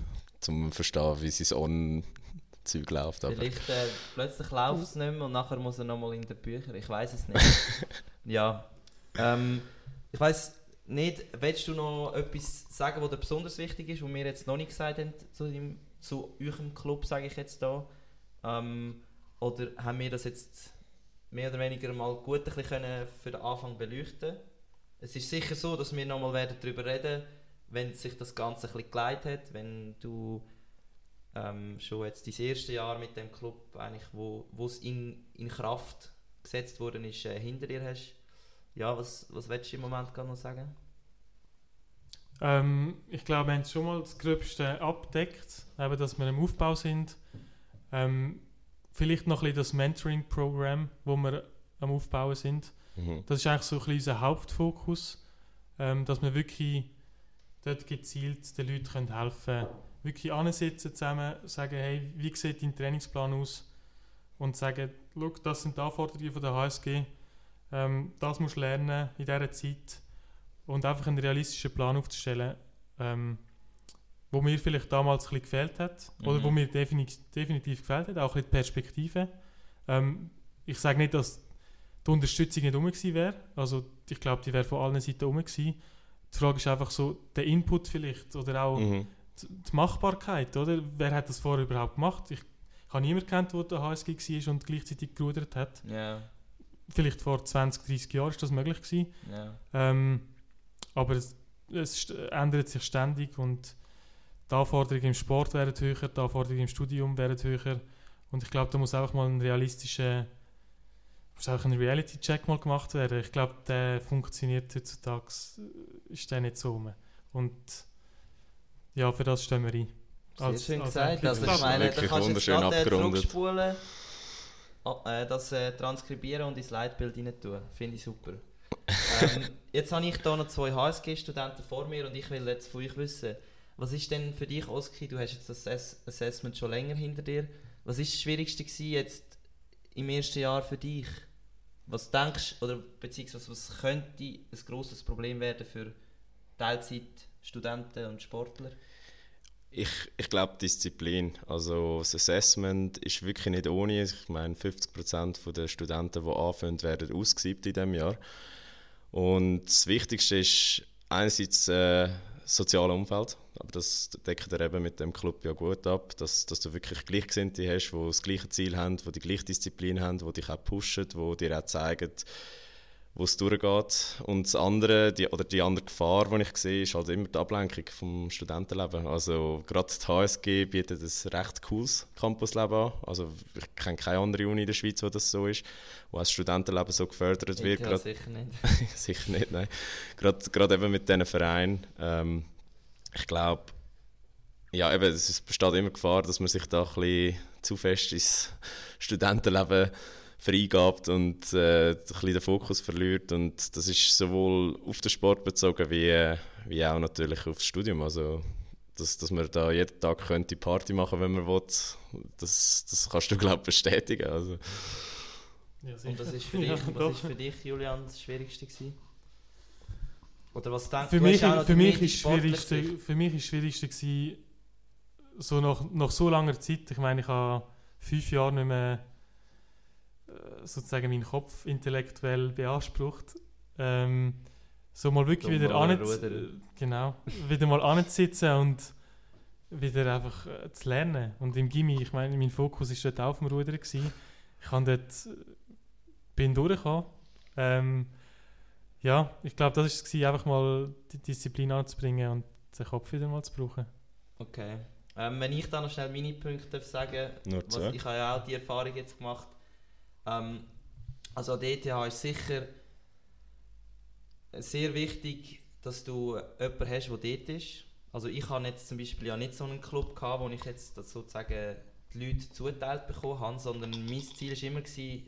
Speaker 3: um zu verstehen, wie sein On-Zeug läuft. Aber
Speaker 1: Vielleicht äh, plötzlich läuft es nicht mehr und nachher muss er nochmal in den Bücher. Ich weiß es nicht. ja. Ähm, ich weiß nicht, willst du noch etwas sagen, was dir besonders wichtig ist, was wir jetzt noch nicht gesagt haben zu, dem, zu eurem Club, sage ich jetzt da? Ähm, oder haben wir das jetzt mehr oder weniger mal gut ein bisschen können für den Anfang beleuchten Es ist sicher so, dass wir nochmal werden darüber reden wenn sich das Ganze ein bisschen geleitet hat, wenn du ähm, schon jetzt dein erste Jahr mit dem Club, eigentlich, wo es in, in Kraft gesetzt worden ist, äh, hinter dir hast. Ja, was, was willst du im Moment gerade noch sagen?
Speaker 4: Ähm, ich glaube, wir haben schon mal das Gröbste abdeckt, eben, dass wir im Aufbau sind. Ähm, vielleicht noch ein bisschen das Mentoring-Programm, wo wir am Aufbauen sind.
Speaker 3: mhm.
Speaker 4: Das ist eigentlich so ein bisschen unser Hauptfokus, ähm, dass wir wirklich dort gezielt den Leuten können helfen können. Wirklich ansitzen zusammen, sagen, hey, wie sieht dein Trainingsplan aus? Und sagen, das sind die Anforderungen von der HSG, ähm, das musst du lernen in dieser Zeit. Und einfach einen realistischen Plan aufzustellen, ähm, wo mir vielleicht damals ein bisschen gefehlt hat, oder
Speaker 1: Mhm.
Speaker 4: wo mir definitiv, definitiv gefehlt hat, auch ein bisschen die Perspektive. Ähm, ich sage nicht, dass die Unterstützung nicht rum wäre. Also ich glaube, die wäre von allen Seiten rum gewesen. Die Frage ist einfach so, der Input vielleicht oder auch
Speaker 3: Mhm.
Speaker 4: die die Machbarkeit, oder? Wer hat das vorher überhaupt gemacht? Ich, ich habe niemanden kennt, der der HSG war und gleichzeitig gerudert hat.
Speaker 1: Ja,
Speaker 4: Vielleicht vor 20, 30 Jahren ist das möglich gewesen.
Speaker 1: ja.
Speaker 4: Ähm, aber es, es st- ändert sich ständig und die Anforderungen im Sport werden höher, die Anforderungen im Studium werden höher. Und ich glaube, da muss auch mal ein realistischer, muss auch ein Reality-Check mal gemacht werden. Ich glaube, der funktioniert heutzutage, äh, ist der nicht so rum. Und ja, für das stehen wir ein.
Speaker 1: Sehr schön gesagt.
Speaker 4: Entwickler.
Speaker 1: Also ich
Speaker 3: Das ist
Speaker 1: meine, da
Speaker 3: wirklich
Speaker 1: kannst du jetzt gerade äh,
Speaker 3: abgerundet.
Speaker 1: zurückspulen, äh, das äh, transkribieren und ins Leitbild rein tun. Finde ich super. Ähm, jetzt habe ich hier noch zwei HSG-Studenten vor mir und ich will jetzt von euch wissen, was ist denn für dich, Oski, du hast jetzt das Ass Assessment schon länger hinter dir, was ist das Schwierigste gewesen jetzt im ersten Jahr für dich? Was denkst oder beziehungsweise was könnte ein grosses Problem werden für Teilzeitstudenten und Sportler?
Speaker 3: Ich, ich glaube Disziplin. Also das Assessment ist wirklich nicht ohne. Ich meine, 50% der Studenten, die anfangen, werden ausgesiebt in diesem Jahr. Und das Wichtigste ist einerseits äh, das soziale Umfeld. Aber das deckt er eben mit dem Club ja gut ab, dass, dass du wirklich Gleichgesinnte hast, die das gleiche Ziel haben, die die gleiche Disziplin haben, die dich auch pushen, die dir auch zeigen, wo es durchgeht. Und das andere, die, oder die andere Gefahr, die ich sehe, ist halt immer die Ablenkung vom Studentenleben. Also gerade die HSG bietet ein recht cooles Campusleben an. Also ich kenne keine andere Uni in der Schweiz, wo das so ist, wo das Studentenleben so gefördert wird.
Speaker 1: Ja,
Speaker 3: Gerade-
Speaker 1: sicher nicht.
Speaker 3: Sicher nicht, nein. Gerade, gerade eben mit diesen Vereinen. Ähm, ich glaube, ja, eben, es besteht immer Gefahr, dass man sich da ein bisschen zu fest ins Studentenleben freigabt und äh, ein bisschen den Fokus verliert. Und das ist sowohl auf den Sport bezogen wie, wie auch natürlich auf das Studium. Also, dass, dass man da jeden Tag könnte Party machen wenn man will, das, das kannst du, glaube ich, bestätigen. Also,
Speaker 4: Ja,
Speaker 1: Und was ist für dich, was ist für dich Julian, das Schwierigste gewesen? Oder was denkst
Speaker 4: Für
Speaker 1: du?
Speaker 4: mich,
Speaker 1: auch
Speaker 4: für, mich ist schwierigste, für mich ist das Schwierigste gewesen, so nach, nach so langer Zeit, ich meine, ich habe fünf Jahre nicht mehr äh, sozusagen meinen Kopf intellektuell beansprucht, ähm, so mal wirklich wieder
Speaker 1: Dummer
Speaker 4: an genau, wieder mal anzusitzen und wieder einfach äh, zu lernen. Und im Gimmi, ich meine, mein Fokus ist dort auf dem Rudern gewesen. Ich kann dort, äh, bin durchgekommen. Ähm, ja, ich glaube, das war es, gewesen, einfach mal die Disziplin anzubringen und den Kopf wieder mal zu brauchen.
Speaker 1: Okay. Ähm, wenn ich da noch schnell meine Punkte darf sagen
Speaker 3: Nur
Speaker 1: was, ich habe ja auch die Erfahrung jetzt gemacht. Ähm, also an der ETH ist sicher sehr wichtig, dass du jemanden hast, der dort ist. Also ich habe jetzt zum Beispiel ja nicht so einen Club gehabt, wo ich jetzt sozusagen die Leute zuteilt bekommen habe, sondern mein Ziel war immer, gewesen,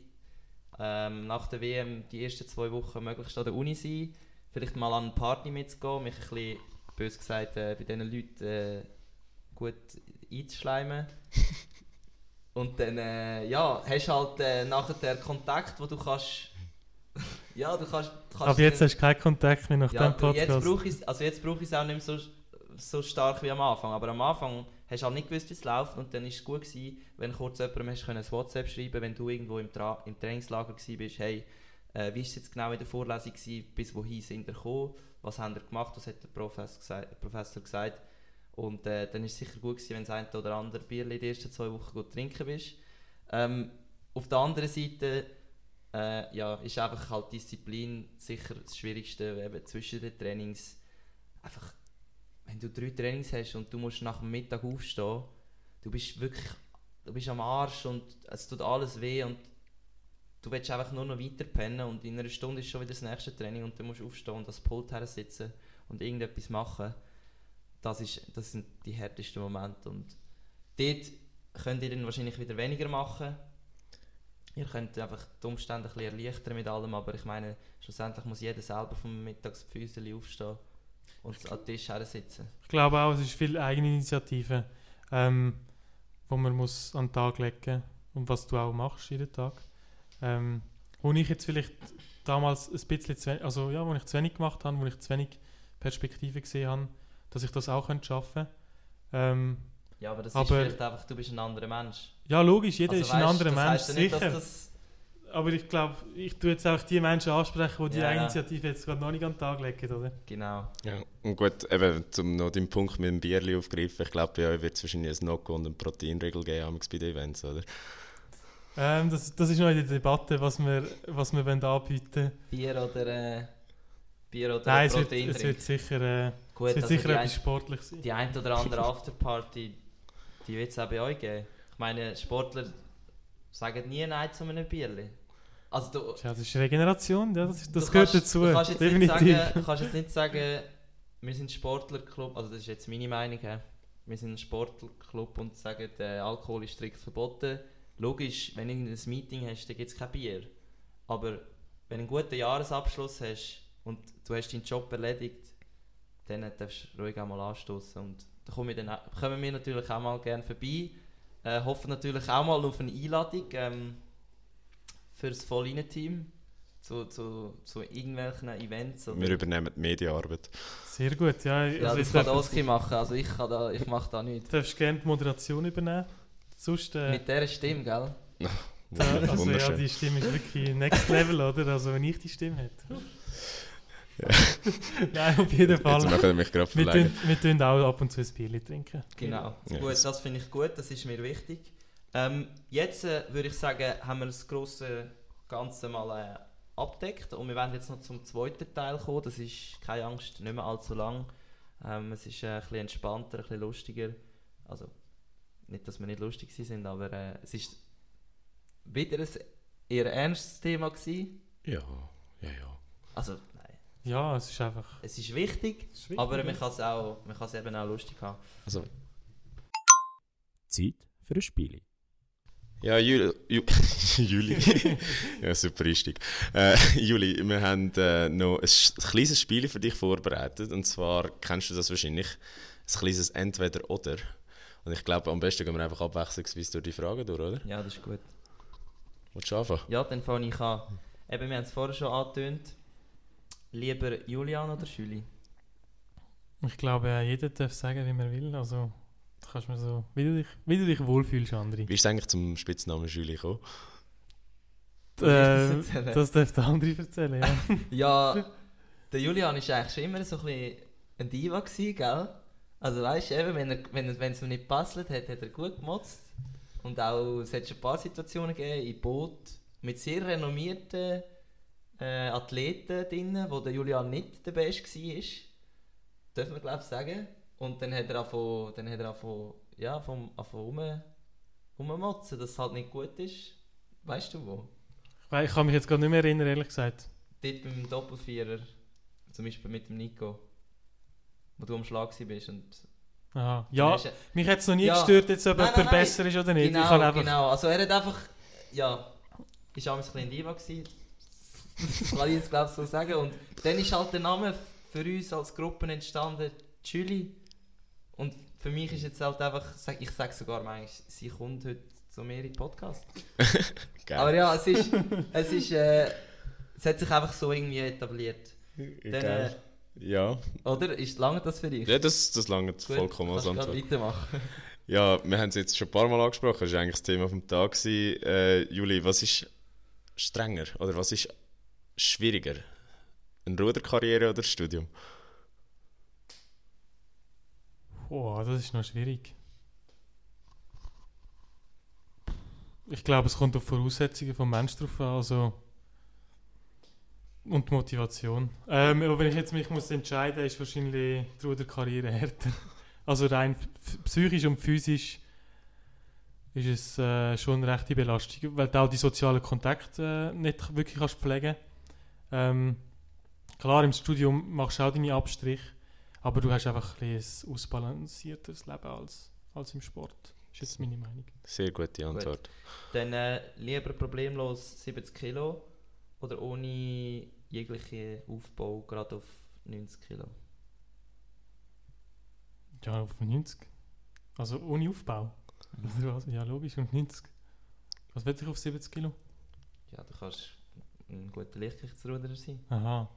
Speaker 1: ähm, nach der WM die ersten zwei Wochen möglichst an der Uni sein, vielleicht mal an eine Party mitzugehen, mich ein bisschen, bös gesagt, äh, bei diesen Leuten äh, gut einzuschleimen. Und dann, äh, ja, hast halt äh, nachher den Kontakt, wo du kannst... ja, du kannst... kannst
Speaker 4: Aber jetzt hast du keinen Kontakt mehr nach
Speaker 1: ja,
Speaker 4: dem
Speaker 1: du, jetzt
Speaker 4: Podcast.
Speaker 1: brauche ich also jetzt brauche ich es auch nicht mehr so, so stark wie am Anfang. Aber am Anfang hast du halt nicht gewusst, wie es läuft und dann war es gut gewesen, wenn kurz jemandem hast können ein WhatsApp schreiben, wenn du irgendwo im, Tra im Trainingslager bist, hey, äh, wie war es jetzt genau in der Vorlesung gewesen, bis wohin sind ihr gekommen, was haben ihr gemacht, was hat der Professor gesagt, Professor gesagt. Und äh, dann ist es sicher gut gewesen, wenn das eine oder andere Bierli die ersten zwei Wochen gut trinken bist. Ähm, auf der anderen Seite äh, ja, ist einfach halt Disziplin sicher das Schwierigste eben zwischen den Trainings. Einfach, wenn du drei Trainings hast und du musst nach dem Mittag aufstehen, du bist wirklich, du bist am Arsch und es tut alles weh und du willst einfach nur noch weiter pennen und in einer Stunde ist schon wieder das nächste Training und du musst aufstehen und das Pult sitzen und irgendetwas machen. Das, ist, das sind die härtesten Momente und dort könnt ihr dann wahrscheinlich wieder weniger machen. Ihr könnt einfach die Umstände ein bisschen erleichtern mit allem, aber ich meine, schlussendlich muss jeder selber vom Mittagsfüßchen aufstehen und an den Tisch her sitzen.
Speaker 4: Ich glaube auch, es ist viel Eigeninitiative, ähm, wo man muss an den Tag legen und was du auch machst jeden Tag. Ähm, wo ich jetzt vielleicht damals ein bisschen zu wenig, also ja, wo ich zu wenig gemacht habe, wo ich zu wenig Perspektive gesehen habe, dass ich das auch könnte schaffen ähm,
Speaker 1: Ja, aber das ist
Speaker 4: Aber-
Speaker 1: vielleicht einfach, du bist ein anderer Mensch.
Speaker 4: Ja, logisch, jeder
Speaker 1: Also
Speaker 4: ist ein
Speaker 1: weisst,
Speaker 4: anderer
Speaker 1: das
Speaker 4: Mensch,
Speaker 1: heisst ja nicht,
Speaker 4: sicher.
Speaker 1: dass das
Speaker 4: Aber ich glaube, ich tue jetzt auch die Menschen ansprechen, die die
Speaker 1: Ja, ja.
Speaker 4: Eigeninitiative jetzt gerade noch nicht an den Tag legen, oder?
Speaker 1: genau.
Speaker 3: Ja, und gut, eben, um noch den Punkt mit dem Bierli aufgreifen, ich glaube, bei euch wird es wahrscheinlich ein Nocco und eine Proteinregel geben amigs bei den Events, oder?
Speaker 4: Ähm, das, das ist noch in der Debatte, was wir, was wir wollen anbieten
Speaker 1: Bier oder äh, Bier oder
Speaker 4: Nein, es wird, es wird sicher... Äh,
Speaker 1: Gut,
Speaker 4: Es wird
Speaker 1: also
Speaker 4: sicher
Speaker 1: die,
Speaker 4: etwas
Speaker 1: ein,
Speaker 4: sportlich sein.
Speaker 1: die ein oder andere Afterparty, die wird es auch bei euch geben. Ich meine, Sportler sagen nie Nein zu einem Bierli. Also du,
Speaker 4: Ja, das ist Regeneration, ja, das, das gehört
Speaker 1: kannst,
Speaker 4: dazu.
Speaker 1: Du kannst jetzt, nicht sagen, kannst jetzt nicht sagen, wir sind Sportlerclub, also das ist jetzt meine Meinung, he. wir sind ein Sportlerclub und sagen, der Alkohol ist strikt verboten. Logisch, wenn du ein Meeting hast, dann gibt es kein Bier. Aber wenn du einen guten Jahresabschluss hast und du hast deinen Job erledigt, dann darfst du ruhig auch mal anstoßen. Und da kommen wir, dann, auch- kommen wir natürlich auch mal gerne vorbei. Äh, hoffen natürlich auch mal auf eine Einladung ähm, für das Vollinen-Team zu, zu, zu irgendwelchen Events. Oder
Speaker 3: Wir übernehmen die Medienarbeit.
Speaker 4: Sehr gut, ja.
Speaker 1: ja,
Speaker 4: also
Speaker 1: das
Speaker 4: ich
Speaker 1: kann
Speaker 4: darf,
Speaker 1: Oski machen, also ich, kann da, ich mache da nichts.
Speaker 4: Du darfst gerne die Moderation übernehmen. Sonst, äh,
Speaker 1: Mit dieser Stimme, gell?
Speaker 4: also ja, die Stimme ist wirklich next level, oder? Also wenn ich die Stimme hätte. Nein, auf jeden
Speaker 3: Jetzt
Speaker 4: Fall.
Speaker 3: machen wir mich gerade
Speaker 4: Wir tun, wir tun auch ab und zu ein Bier trinken.
Speaker 1: Genau.
Speaker 3: Ja.
Speaker 1: Gut, das finde ich gut, das ist mir wichtig. Ähm, jetzt äh, würde ich sagen, haben wir das große Ganze mal äh, abdeckt und wir werden jetzt noch zum zweiten Teil kommen. Das ist, keine Angst, nicht mehr allzu lang. Ähm, es ist äh, ein bisschen entspannter, ein bisschen lustiger. Also, nicht, dass wir nicht lustig sind, aber äh, es ist wieder ein eher ernstes Thema gewesen.
Speaker 3: Ja, ja, ja.
Speaker 1: Also,
Speaker 4: Ja, es ist einfach.
Speaker 1: es ist wichtig,
Speaker 4: es ist wichtig,
Speaker 1: aber man kann es auch, man kann es eben auch lustig haben.
Speaker 3: Also,
Speaker 2: Zeit für ein Spiel.
Speaker 3: ja, Juli. Ju Juli. ja, super richtig. Äh, Juli, wir haben äh, noch ein, ein kleines Spiel für dich vorbereitet. Und zwar kennst du das wahrscheinlich. Ein kleines Entweder-Oder. Und ich glaube, am besten gehen wir einfach abwechslungsweise durch die Fragen durch, oder?
Speaker 1: Ja, das ist gut.
Speaker 3: Willst du anfangen?
Speaker 1: Ja, dann fange ich an. Eben, wir haben es vorher schon angetönt. Lieber Julian oder Schüli?
Speaker 4: Ich glaube, jeder darf sagen, wie man will. Also, du kannst mir so, wie du dich, wie du dich wohlfühlst, André.
Speaker 3: Wie ist es eigentlich zum Spitznamen Juli gekommen?
Speaker 4: Äh,
Speaker 1: das
Speaker 4: das darf der André erzählen, ja.
Speaker 1: Ja, der Julian war eigentlich schon immer so ein bisschen ein Diva, gewesen, gell? Also weißt du, eben, wenn, er, wenn, wenn es ihm nicht gepasst hat, hat er gut gemotzt. Und auch, es hat schon ein paar Situationen gegeben, im Boot, mit sehr renommierten äh, Athleten drin, wo der Julian nicht der Beste war. Dürfen wir glaube ich sagen. Und dann hat er angefangen, dann hat er angefangen, ja, vom, angefangen rum, rummotzen, dass es halt nicht gut ist. Weißt du wo?
Speaker 4: Ich Ich kann mich jetzt gerade nicht mehr erinnern, ehrlich gesagt.
Speaker 1: Dort beim Doppelvierer, zum Beispiel mit dem Nico, wo du am Schlag warst. Und
Speaker 4: Aha. Ja,
Speaker 1: hast
Speaker 4: mich hat es noch nie
Speaker 1: Ja.
Speaker 4: gestört, jetzt, ob
Speaker 1: Nein,
Speaker 4: jemand
Speaker 1: nein,
Speaker 4: besser ist oder nicht. ich
Speaker 1: Genau,
Speaker 4: einfach,
Speaker 1: genau. Also er hat einfach, ja, ist auch ein bisschen Diva gewesen. Das kann ich jetzt glaube so sagen. Und dann ist halt der Name für uns als Gruppe entstanden, Julie. Und für mich ist jetzt halt einfach, ich sage sogar manchmal, sie kommt heute zu mir in den Podcast. Aber ja, es ist, es ist, äh, es hat sich einfach so irgendwie etabliert. Dann, äh.
Speaker 3: Ja,
Speaker 1: oder? Ist lange das für dich?
Speaker 3: ja das, das lange vollkommen als Antwort.
Speaker 1: weitermachen.
Speaker 3: Ja, wir haben es jetzt schon ein paar Mal angesprochen, das war eigentlich das Thema vom Tag. gewesen. Äh, Juli, was ist strenger oder was ist schwieriger? Eine Ruderkarriere oder das Studium?
Speaker 4: Oh, das ist noch schwierig. Ich glaube, es kommt auf Voraussetzungen vom Mensch drauf an. Also und die Motivation. Ähm, aber wenn ich jetzt mich muss entscheiden ist wahrscheinlich die Ruderkarriere härter. Also rein psychisch und physisch ist es äh, schon eine rechte Belastung, weil du auch die sozialen Kontakte äh, nicht wirklich kannst pflegen ähm, Klar, im Studium machst du auch deine Abstriche, aber du hast einfach ein, ein ausbalancierteres Leben als, als im Sport. ist jetzt meine Meinung.
Speaker 3: Sehr gute Antwort.
Speaker 1: Dann äh, lieber problemlos 70 Kilo oder ohne jeglichen Aufbau gerade auf 90 Kilo.
Speaker 4: Ja, auf 90. Also ohne Aufbau. Was? Ja, logisch, auf 90. Was will ich auf 70 Kilo?
Speaker 1: Ja, du kannst ein guter Lichtgewichtsruderer sein,
Speaker 4: Aha.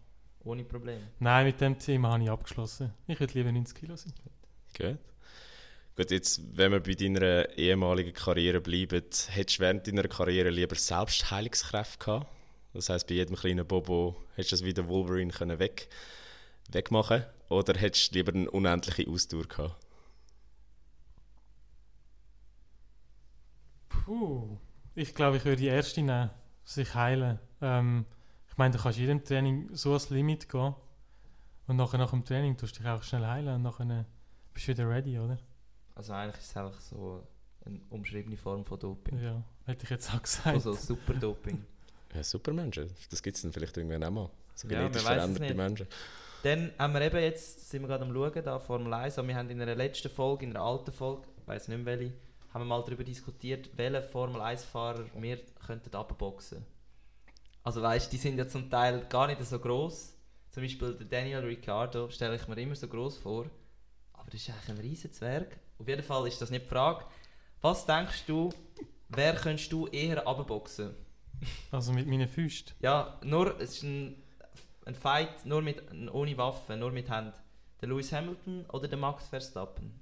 Speaker 1: ohne Probleme.
Speaker 4: Nein, mit dem Thema habe ich abgeschlossen. Ich würde lieber 90 Kilo sein.
Speaker 3: Gut. Gut, jetzt, wenn wir bei deiner ehemaligen Karriere bleiben, hättest du während deiner Karriere lieber selbst Heilungskräfte gehabt? Das heisst, bei jedem kleinen Bobo hättest du das wie der Wolverine können weg, wegmachen Oder hättest du lieber eine unendliche Ausdauer gehabt?
Speaker 4: Puh. Ich glaube, ich würde die erste nehmen. Sich heilen. Ähm, ich meine, du kannst in jedem Training so ans Limit gehen. Und nachher nach dem Training tust du dich auch schnell heilen und nachher bist du wieder ready, oder?
Speaker 1: Also eigentlich ist es einfach so eine umschriebene Form von Doping.
Speaker 4: Ja, hätte ich jetzt auch gesagt.
Speaker 1: Also super Doping.
Speaker 3: Ja, Supermenschen. Das gibt es dann vielleicht irgendwann auch mal. So
Speaker 1: Ja,
Speaker 3: genetisch
Speaker 1: es
Speaker 3: veränderte
Speaker 1: nicht.
Speaker 3: Menschen.
Speaker 1: Dann haben wir eben jetzt, sind wir gerade am schauen, da Formel 1, aber wir haben in einer letzten Folge, in einer alten Folge, ich weiss nicht mehr welche, haben wir mal darüber diskutiert, welche Formel 1-Fahrer wir könnten abboxen. Also weißt, die sind ja zum Teil gar nicht so groß. Zum Beispiel der Daniel Ricciardo stelle ich mir immer so groß vor, aber das ist eigentlich ein riesen Zwerg. Auf jeden Fall ist das nicht die Frage. Was denkst du, wer könntest du eher abboxen?
Speaker 4: Also mit meinen Füßen.
Speaker 1: Ja, nur, es ist ein, ein Fight nur mit, ohne Waffen, nur mit Hand. Der Lewis Hamilton oder der Max Verstappen?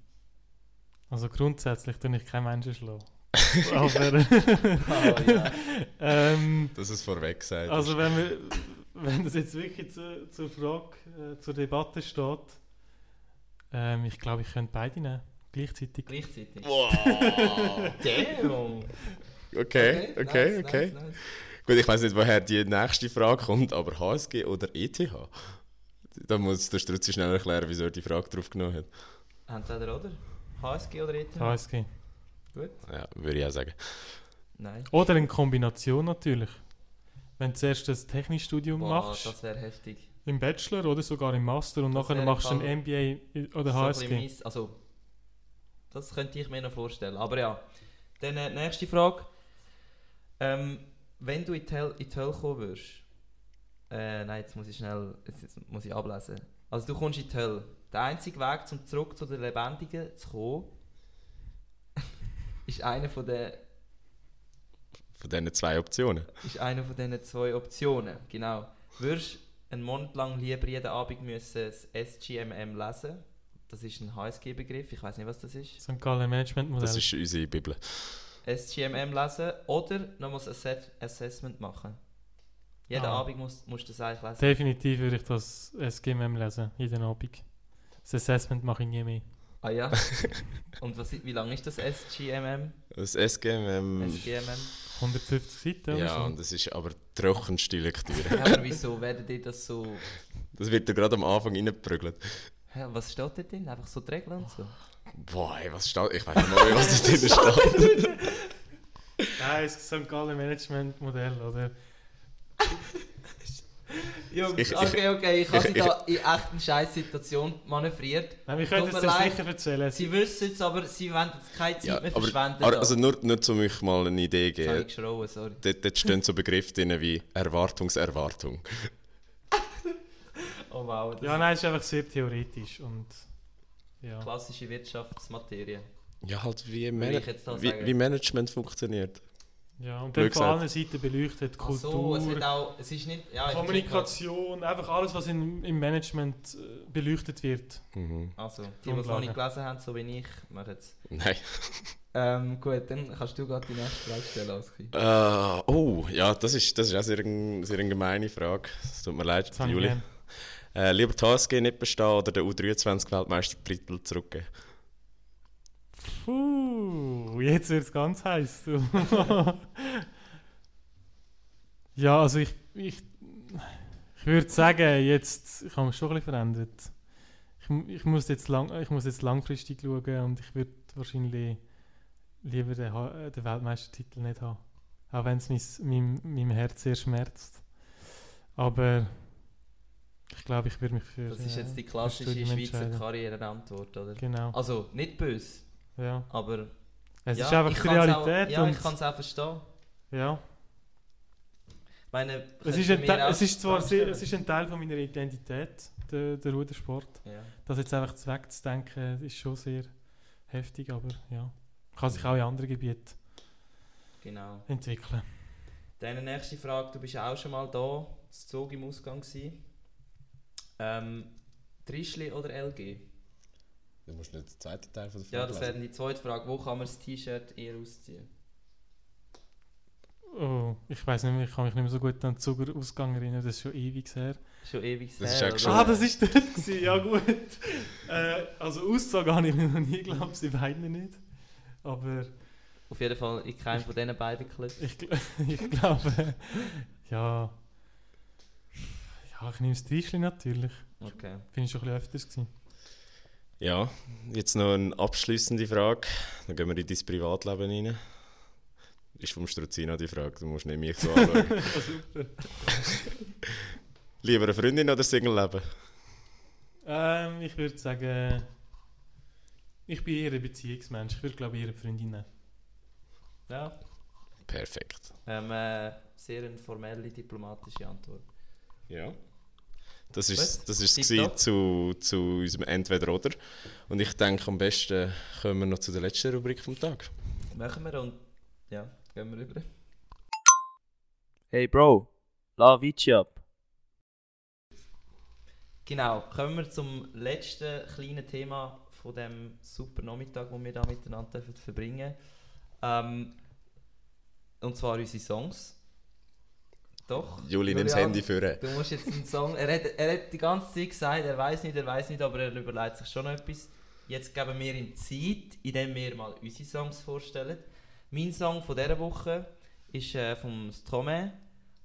Speaker 4: Also grundsätzlich tue ich keinen Menschen schlagen. Aber
Speaker 1: Oh, ja.
Speaker 4: ähm,
Speaker 3: Dass es vorweg gesagt
Speaker 4: also wenn, wir, wenn das jetzt wirklich zu, zur Frage, äh, zur Debatte steht, ähm, ich glaube, ich könnte beide nehmen. Gleichzeitig.
Speaker 1: Gleichzeitig.
Speaker 3: Wow.
Speaker 1: Damn!
Speaker 3: Okay, okay,
Speaker 1: nice,
Speaker 3: okay.
Speaker 1: Nice, nice.
Speaker 3: Gut, ich weiß nicht, woher die nächste Frage kommt, aber HSG oder ETH? Da muss der Struzzi schnell erklären, wieso er die Frage drauf genommen hat.
Speaker 1: Entweder oder? HSG oder ETH?
Speaker 4: HSG.
Speaker 1: Gut.
Speaker 3: Ja, würde ich auch sagen.
Speaker 1: Nein.
Speaker 4: Oder in Kombination natürlich. Wenn du zuerst das Technikstudium
Speaker 1: Boah,
Speaker 4: machst,
Speaker 1: das wäre heftig.
Speaker 4: im Bachelor oder sogar im Master und
Speaker 1: Das
Speaker 4: nachher machst du
Speaker 1: im
Speaker 4: ein MBA oder
Speaker 1: So ein
Speaker 4: HSG.
Speaker 1: mies- Also, das könnte ich mir noch vorstellen. Aber ja, dann äh, nächste Frage. Ähm, wenn du in die, Hölle, kommen würdest, äh, nein, jetzt muss ich schnell, jetzt, jetzt muss ich ablesen. Also du kommst in die Hölle. Der einzige Weg, um zurück zu den Lebendigen zu kommen, ist einer von den
Speaker 3: Von diesen zwei Optionen.
Speaker 1: ist eine von diesen zwei Optionen. Genau. Würdest einen Monat lang lieber jeden Abend müssen das SGMM lesen? Das ist ein HSG-Begriff, ich weiß nicht, was das ist.
Speaker 4: St. Gallen Management
Speaker 3: Das ist unsere Bibel.
Speaker 1: SGMM lesen oder nochmals ein Assess Assessment machen. Jeden
Speaker 4: Ah.
Speaker 1: Abend musst, musst du das eigentlich lesen.
Speaker 4: Definitiv würde ich das SGMM lesen, jeden Abend. Das Assessment mache ich nie mehr.
Speaker 1: Ah ja. Und was, wie lang ist das SGMM?
Speaker 3: Das SGMM.
Speaker 1: SGMM?
Speaker 4: 150 Seiten oder
Speaker 3: Ja,
Speaker 4: so.
Speaker 3: und das ist aber trockenste Lektüre.
Speaker 1: Ja, aber wieso werdet ihr das so...
Speaker 3: Das wird dir gerade am Anfang reingeprügelt.
Speaker 1: Hä, was steht da drin? Einfach so die Regeln und so?
Speaker 3: Boah, ey, was steht? Ich weiß nicht mal, was da drin steht.
Speaker 4: Nein, das St. Gallen Management Modell, oder?
Speaker 1: Jungs, okay, okay, ich habe sie da in echt eine scheiß Situation manövriert.
Speaker 4: Nein, wir können es sicher erzählen.
Speaker 1: Sie wissen es, aber sie wollen jetzt keine Zeit
Speaker 3: Ja,
Speaker 1: mehr
Speaker 3: aber,
Speaker 1: verschwenden.
Speaker 3: aber
Speaker 1: da.
Speaker 3: also nur, nur um euch mal eine Idee
Speaker 1: ich
Speaker 3: geben.
Speaker 1: geschrauen, sorry.
Speaker 3: Dort, dort stehen so Begriffe drin wie Erwartungserwartung.
Speaker 1: Oh wow, das
Speaker 4: ja, nein, es ist einfach sehr theoretisch und ja.
Speaker 1: klassische Wirtschaftsmaterie.
Speaker 3: Ja, halt wie, Man
Speaker 1: ich jetzt da
Speaker 3: wie, wie Management funktioniert.
Speaker 4: Ja und dann von allen Seiten beleuchtet,
Speaker 1: Ach so,
Speaker 4: Kultur,
Speaker 1: es auch, es ist nicht, ja,
Speaker 4: Kommunikation, einfach alles, was in, im Management äh, beleuchtet wird.
Speaker 3: Mhm.
Speaker 1: Also, die, die es noch nicht gelesen haben, so wie ich, machen es.
Speaker 3: Nein.
Speaker 1: Ähm, gut, dann kannst du gerade die nächste Frage stellen, Oski.
Speaker 3: Äh, oh, ja, das ist, das ist auch sehr, eine- sehr eine gemeine Frage. Es tut mir leid, Juli. Äh, lieber die HSG nicht bestehen oder den U23-Weltmeistertitel zurückgeben?
Speaker 4: Puh, jetzt wird es ganz heiß. Ja, also ich, ich, ich würde sagen, jetzt, ich habe mich schon ein bisschen verändert. Ich, ich, muss jetzt lang, ich muss jetzt langfristig schauen und ich würde wahrscheinlich lieber den, äh, den Weltmeistertitel nicht haben. Auch wenn es mein, meinem, meinem Herz sehr schmerzt. Aber ich glaube, ich würde mich für.
Speaker 1: Das ist
Speaker 4: äh,
Speaker 1: jetzt die
Speaker 4: für
Speaker 1: klassische Schweizer
Speaker 4: entscheiden.
Speaker 1: Karrierenantwort, oder?
Speaker 4: Genau.
Speaker 1: Also, nicht böse,
Speaker 4: Ja.
Speaker 1: aber...
Speaker 4: Es
Speaker 1: ja,
Speaker 4: ist einfach die Realität.
Speaker 1: Auch, ja, ich kann es auch verstehen.
Speaker 4: ja.
Speaker 1: Ich meine,
Speaker 4: Es ist, ein es ist zwar sehr, es ist ein Teil von meiner Identität, der, der Rudersport.
Speaker 1: Ja.
Speaker 4: Das jetzt einfach zu wegzudenken, ist schon sehr heftig, aber ja. Kann sich auch in anderen Gebieten
Speaker 1: Genau.
Speaker 4: entwickeln.
Speaker 1: Dann nächste Frage, du bist ja auch schon mal da, das Zug im Ausgang gewesen. Ähm, Trischli oder LG?
Speaker 3: Du musst nicht den zweiten Teil von der
Speaker 1: Ja, das wäre die zweite Frage. Wo kann man das T-Shirt eher ausziehen?
Speaker 4: Oh, ich weiß nicht mehr, ich kann mich nicht mehr so gut an den Zugausgang erinnern, das ist schon ewig her.
Speaker 1: Schon ewig
Speaker 3: Das
Speaker 1: her,
Speaker 3: ist?
Speaker 4: Ah, das ist dort gewesen, ja gut. äh, also Aussage habe ich mir noch nie geglaubt, sie beiden nicht. Aber
Speaker 1: Auf jeden Fall in keinem von diesen beiden Clubs.
Speaker 4: ich, ich glaube, ja. Ja, ich nehme das Tischchen natürlich.
Speaker 1: Okay.
Speaker 4: Bin ich schon ein bisschen öfters gewesen.
Speaker 3: Ja, jetzt noch eine abschließende Frage. Dann gehen wir in dein Privatleben rein. Ist vom Struzino die Frage, du musst nicht mich so anschauen.
Speaker 4: super.
Speaker 3: Lieber eine Freundin oder Single-Leben?
Speaker 4: Ähm, ich würde sagen, ich bin eher ein Beziehungsmensch. Ich würde glaube ich eher eine Freundin nehmen.
Speaker 1: Ja.
Speaker 3: Perfekt.
Speaker 1: Ähm, äh, sehr eine formelle, diplomatische Antwort.
Speaker 3: Ja. Das ist das ist
Speaker 1: Tipptopp.
Speaker 3: zu, zu unserem Entweder-Oder. Und ich denke, am besten kommen wir noch zu der letzten Rubrik vom Tag.
Speaker 1: Machen wir und ja, gehen wir rüber.
Speaker 5: Hey Bro, la Vici ab.
Speaker 1: Genau, kommen wir zum letzten kleinen Thema von dem super Nachmittag, den wir da miteinander dürfen verbringen ähm, Und zwar unsere Songs. Doch.
Speaker 3: Juli, nimm das Handy für.
Speaker 1: Du musst jetzt einen Song. Er hat, er hat die ganze Zeit gesagt, er weiß nicht, er weiß nicht, aber er überlegt sich schon etwas. Jetzt geben wir ihm Zeit, indem wir mal unsere Songs vorstellen. Mein Song von dieser Woche ist äh, vom Stromae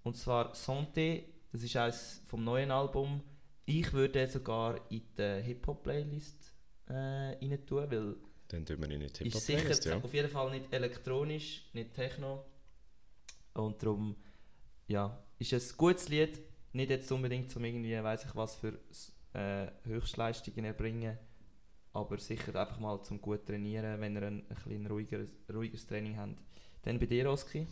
Speaker 1: und zwar Santé. Das ist eines vom neuen Album. Ich würde sogar in die Hip-Hop-Playlist äh, rein tun, weil
Speaker 3: Dann tun wir ihn in die
Speaker 1: ist sicher
Speaker 3: Hip-Hop-Playlist, ja.
Speaker 1: auf jeden Fall nicht elektronisch, nicht Techno. Und darum, ja, ist es ein gutes Lied. Nicht jetzt unbedingt zum irgendwie, weiß ich was für äh, Höchstleistungen erbringen. Aber sicher einfach mal zum gut trainieren, wenn ihr ein, ein bisschen ruhigeres, ruhiges Training habt. Dann bei dir, Oski.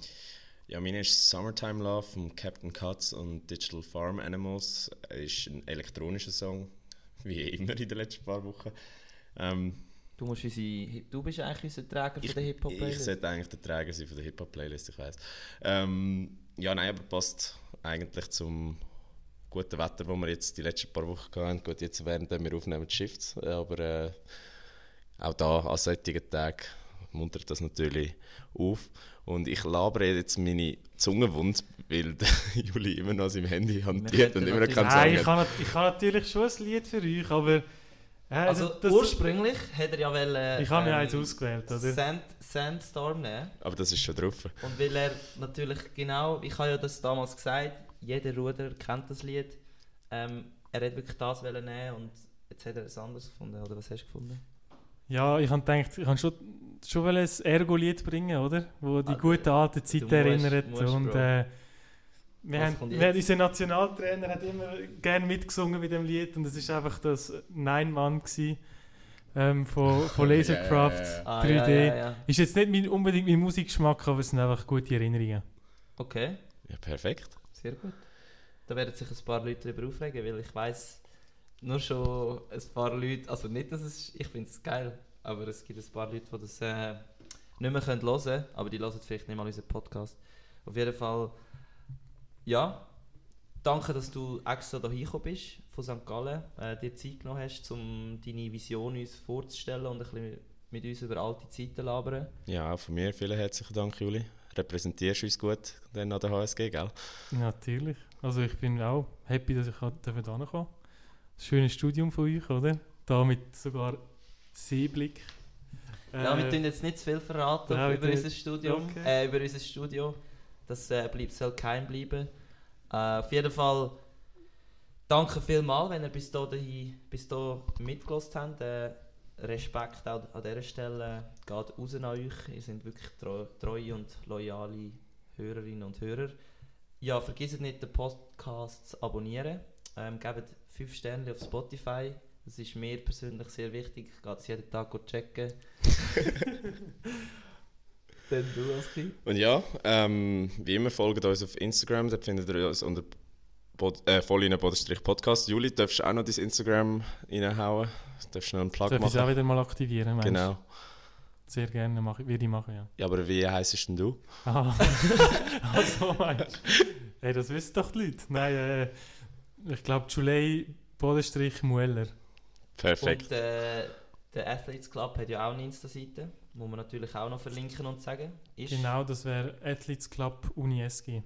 Speaker 3: Ja, meine ist Summertime Love von Captain Cuts und Digital Farm Animals. Ist ein elektronischer Song, wie immer in den letzten paar Wochen. Ähm,
Speaker 1: Du, musst unsere, du bist eigentlich unser Träger
Speaker 3: ich,
Speaker 1: den
Speaker 3: ich
Speaker 1: Hip-Hop-Playlist.
Speaker 3: sollte eigentlich der Träger sein von der Hip-Hop-Playlist, ich weiß. Ähm, ja, nein, aber passt eigentlich zum guten Wetter, das wir jetzt die letzten paar Wochen hatten. Gut, jetzt während wir aufnehmen Shifts, aber äh, auch da an solchen Tagen muntert das natürlich auf. Und ich labere jetzt meine Zunge wund, weil Juli immer noch sein Handy hantiert und immer noch keinen
Speaker 1: natürlich-
Speaker 4: Nein, ich habe ich habe natürlich schon ein Lied für euch, aber... Äh,
Speaker 1: Also
Speaker 4: das- das-
Speaker 1: ursprünglich hätte er ja wollen,
Speaker 4: Ich habe mir
Speaker 1: ähm,
Speaker 4: eins ausgewählt, oder?
Speaker 1: Sand, Sandstorm nehmen.
Speaker 3: Aber das ist schon drauf.
Speaker 1: Und weil er natürlich genau, ich habe ja das damals gesagt, jeder Ruder kennt das Lied. Ähm, er hat wirklich das wollen nehmen und jetzt hat er es anders gefunden, oder was hast du gefunden?
Speaker 4: Ja, ich habe gedacht, ich kann schon, schon ein Ergo-Lied bringen, oder? Wo die
Speaker 1: Ah,
Speaker 4: gute alte Zeit
Speaker 1: musst-
Speaker 4: erinnert.
Speaker 1: musst,
Speaker 4: und
Speaker 1: Bro.
Speaker 4: äh, wir
Speaker 1: Was
Speaker 4: haben, wir, unser Nationaltrainer hat immer gerne mitgesungen mit dem Lied und es war einfach das Nein-Mann ähm, von, von Lasercraft
Speaker 3: Ja, ja, ja.
Speaker 1: Ah,
Speaker 4: 3D.
Speaker 1: ja, ja, ja.
Speaker 4: Ist jetzt nicht mein, unbedingt mein Musikgeschmack, aber es sind einfach gute Erinnerungen.
Speaker 1: Okay,
Speaker 3: Ja, perfekt.
Speaker 1: sehr gut. Da werden sich ein paar Leute darüber aufregen, weil ich weiß nur schon ein paar Leute, also nicht, dass es, ich finde es geil, aber es gibt ein paar Leute, die das äh, nicht mehr können hören können, aber die hören vielleicht nicht mal unseren Podcast. Auf jeden Fall, ja, danke, dass du extra hier gekommen bist von St. Gallen, äh, dir Zeit genommen hast, um deine Vision uns vorzustellen und ein bisschen mit uns über alte Zeiten zu labern.
Speaker 3: Ja, auch von mir vielen herzlichen Dank, Juli. Repräsentierst uns gut dann an der HSG, gell?
Speaker 4: Natürlich. Also ich bin auch happy, dass ich hier kommen kann. Das schöne Studium von euch, oder? Da mit sogar Seeblick.
Speaker 1: Ja, wir
Speaker 4: Äh,
Speaker 1: tun jetzt nicht zu viel verraten
Speaker 4: ja, wir
Speaker 1: über unser Studium,
Speaker 4: okay.
Speaker 1: äh, über unser Studio. Das äh, bleibt, soll kein bleiben. Äh, auf jeden Fall danke vielmals, wenn ihr bis hierhin bis hier mitgelassen habt. Äh, Respekt auch an dieser Stelle geht raus an euch. Ihr seid wirklich treu, treue und loyale Hörerinnen und Hörer. Ja, vergesst nicht, den Podcast zu abonnieren. Ähm, gebt 5 Sterne auf Spotify. Das ist mir persönlich sehr wichtig. Ich gehe es jeden Tag checken. Dann du, Oski.
Speaker 3: Und ja, ähm, wie immer folgt uns auf Instagram, dort findet ihr uns unter Bod äh, Podcast. Juli, darfst du auch noch dein Instagram reinhauen? Darfst du noch einen Plug
Speaker 4: Darf ich es auch
Speaker 3: machen?
Speaker 4: wieder mal aktivieren? meinst du?
Speaker 3: Genau.
Speaker 4: Sehr gerne, mach, ich- würde ich machen, ja.
Speaker 3: Ja, aber wie heisst denn du?
Speaker 4: Ah, also meinst du? Hey, das wissen doch die Leute. Nein, äh, ich glaube, Julei Bodenstrich Mueller.
Speaker 3: Perfekt.
Speaker 1: Und äh, der Athletes Club hat ja auch eine Insta-Seite. Muss man natürlich auch noch verlinken und sagen. Ist
Speaker 4: Genau, das wäre Athletes Club Uni SG.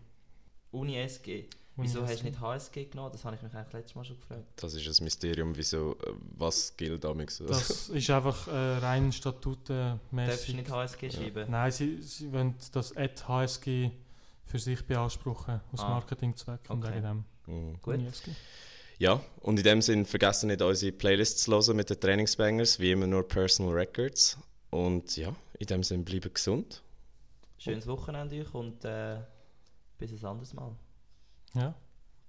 Speaker 1: Uni SG.
Speaker 4: Uni
Speaker 1: Wieso hast du nicht HSG genommen? Das habe ich mich eigentlich letztes Mal schon gefragt.
Speaker 3: Das ist ein Mysterium, wieso, äh, was gilt damals.
Speaker 4: Das ist einfach äh, rein
Speaker 1: Darfst du
Speaker 4: statutenmäßig.
Speaker 1: nicht HSG schreiben?
Speaker 4: Nein, sie, sie wollen das Ad HSG für sich beanspruchen, aus
Speaker 1: Ah.
Speaker 4: Marketingzwecken und
Speaker 1: Okay.
Speaker 4: wegen dem.
Speaker 3: Mhm.
Speaker 1: Gut.
Speaker 3: Ja, und in dem Sinn vergessen nicht unsere Playlists zu hören mit den Trainingsbangers, wie immer nur Personal Records. Und ja, in dem Sinn bleiben gesund.
Speaker 1: Schönes Wochenende euch und äh, bis ein anderes Mal.
Speaker 4: Ja.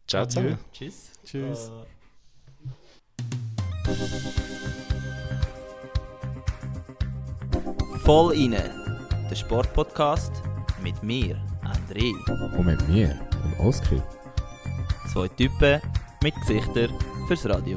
Speaker 3: Ciao
Speaker 4: Adieu.
Speaker 3: zusammen.
Speaker 1: Tschüss.
Speaker 4: Tschüss.
Speaker 5: Voll inne, der Sportpodcast mit mir, André.
Speaker 2: Und mit mir, dem Oskar.
Speaker 5: Zwei Typen mit Gesichtern fürs Radio.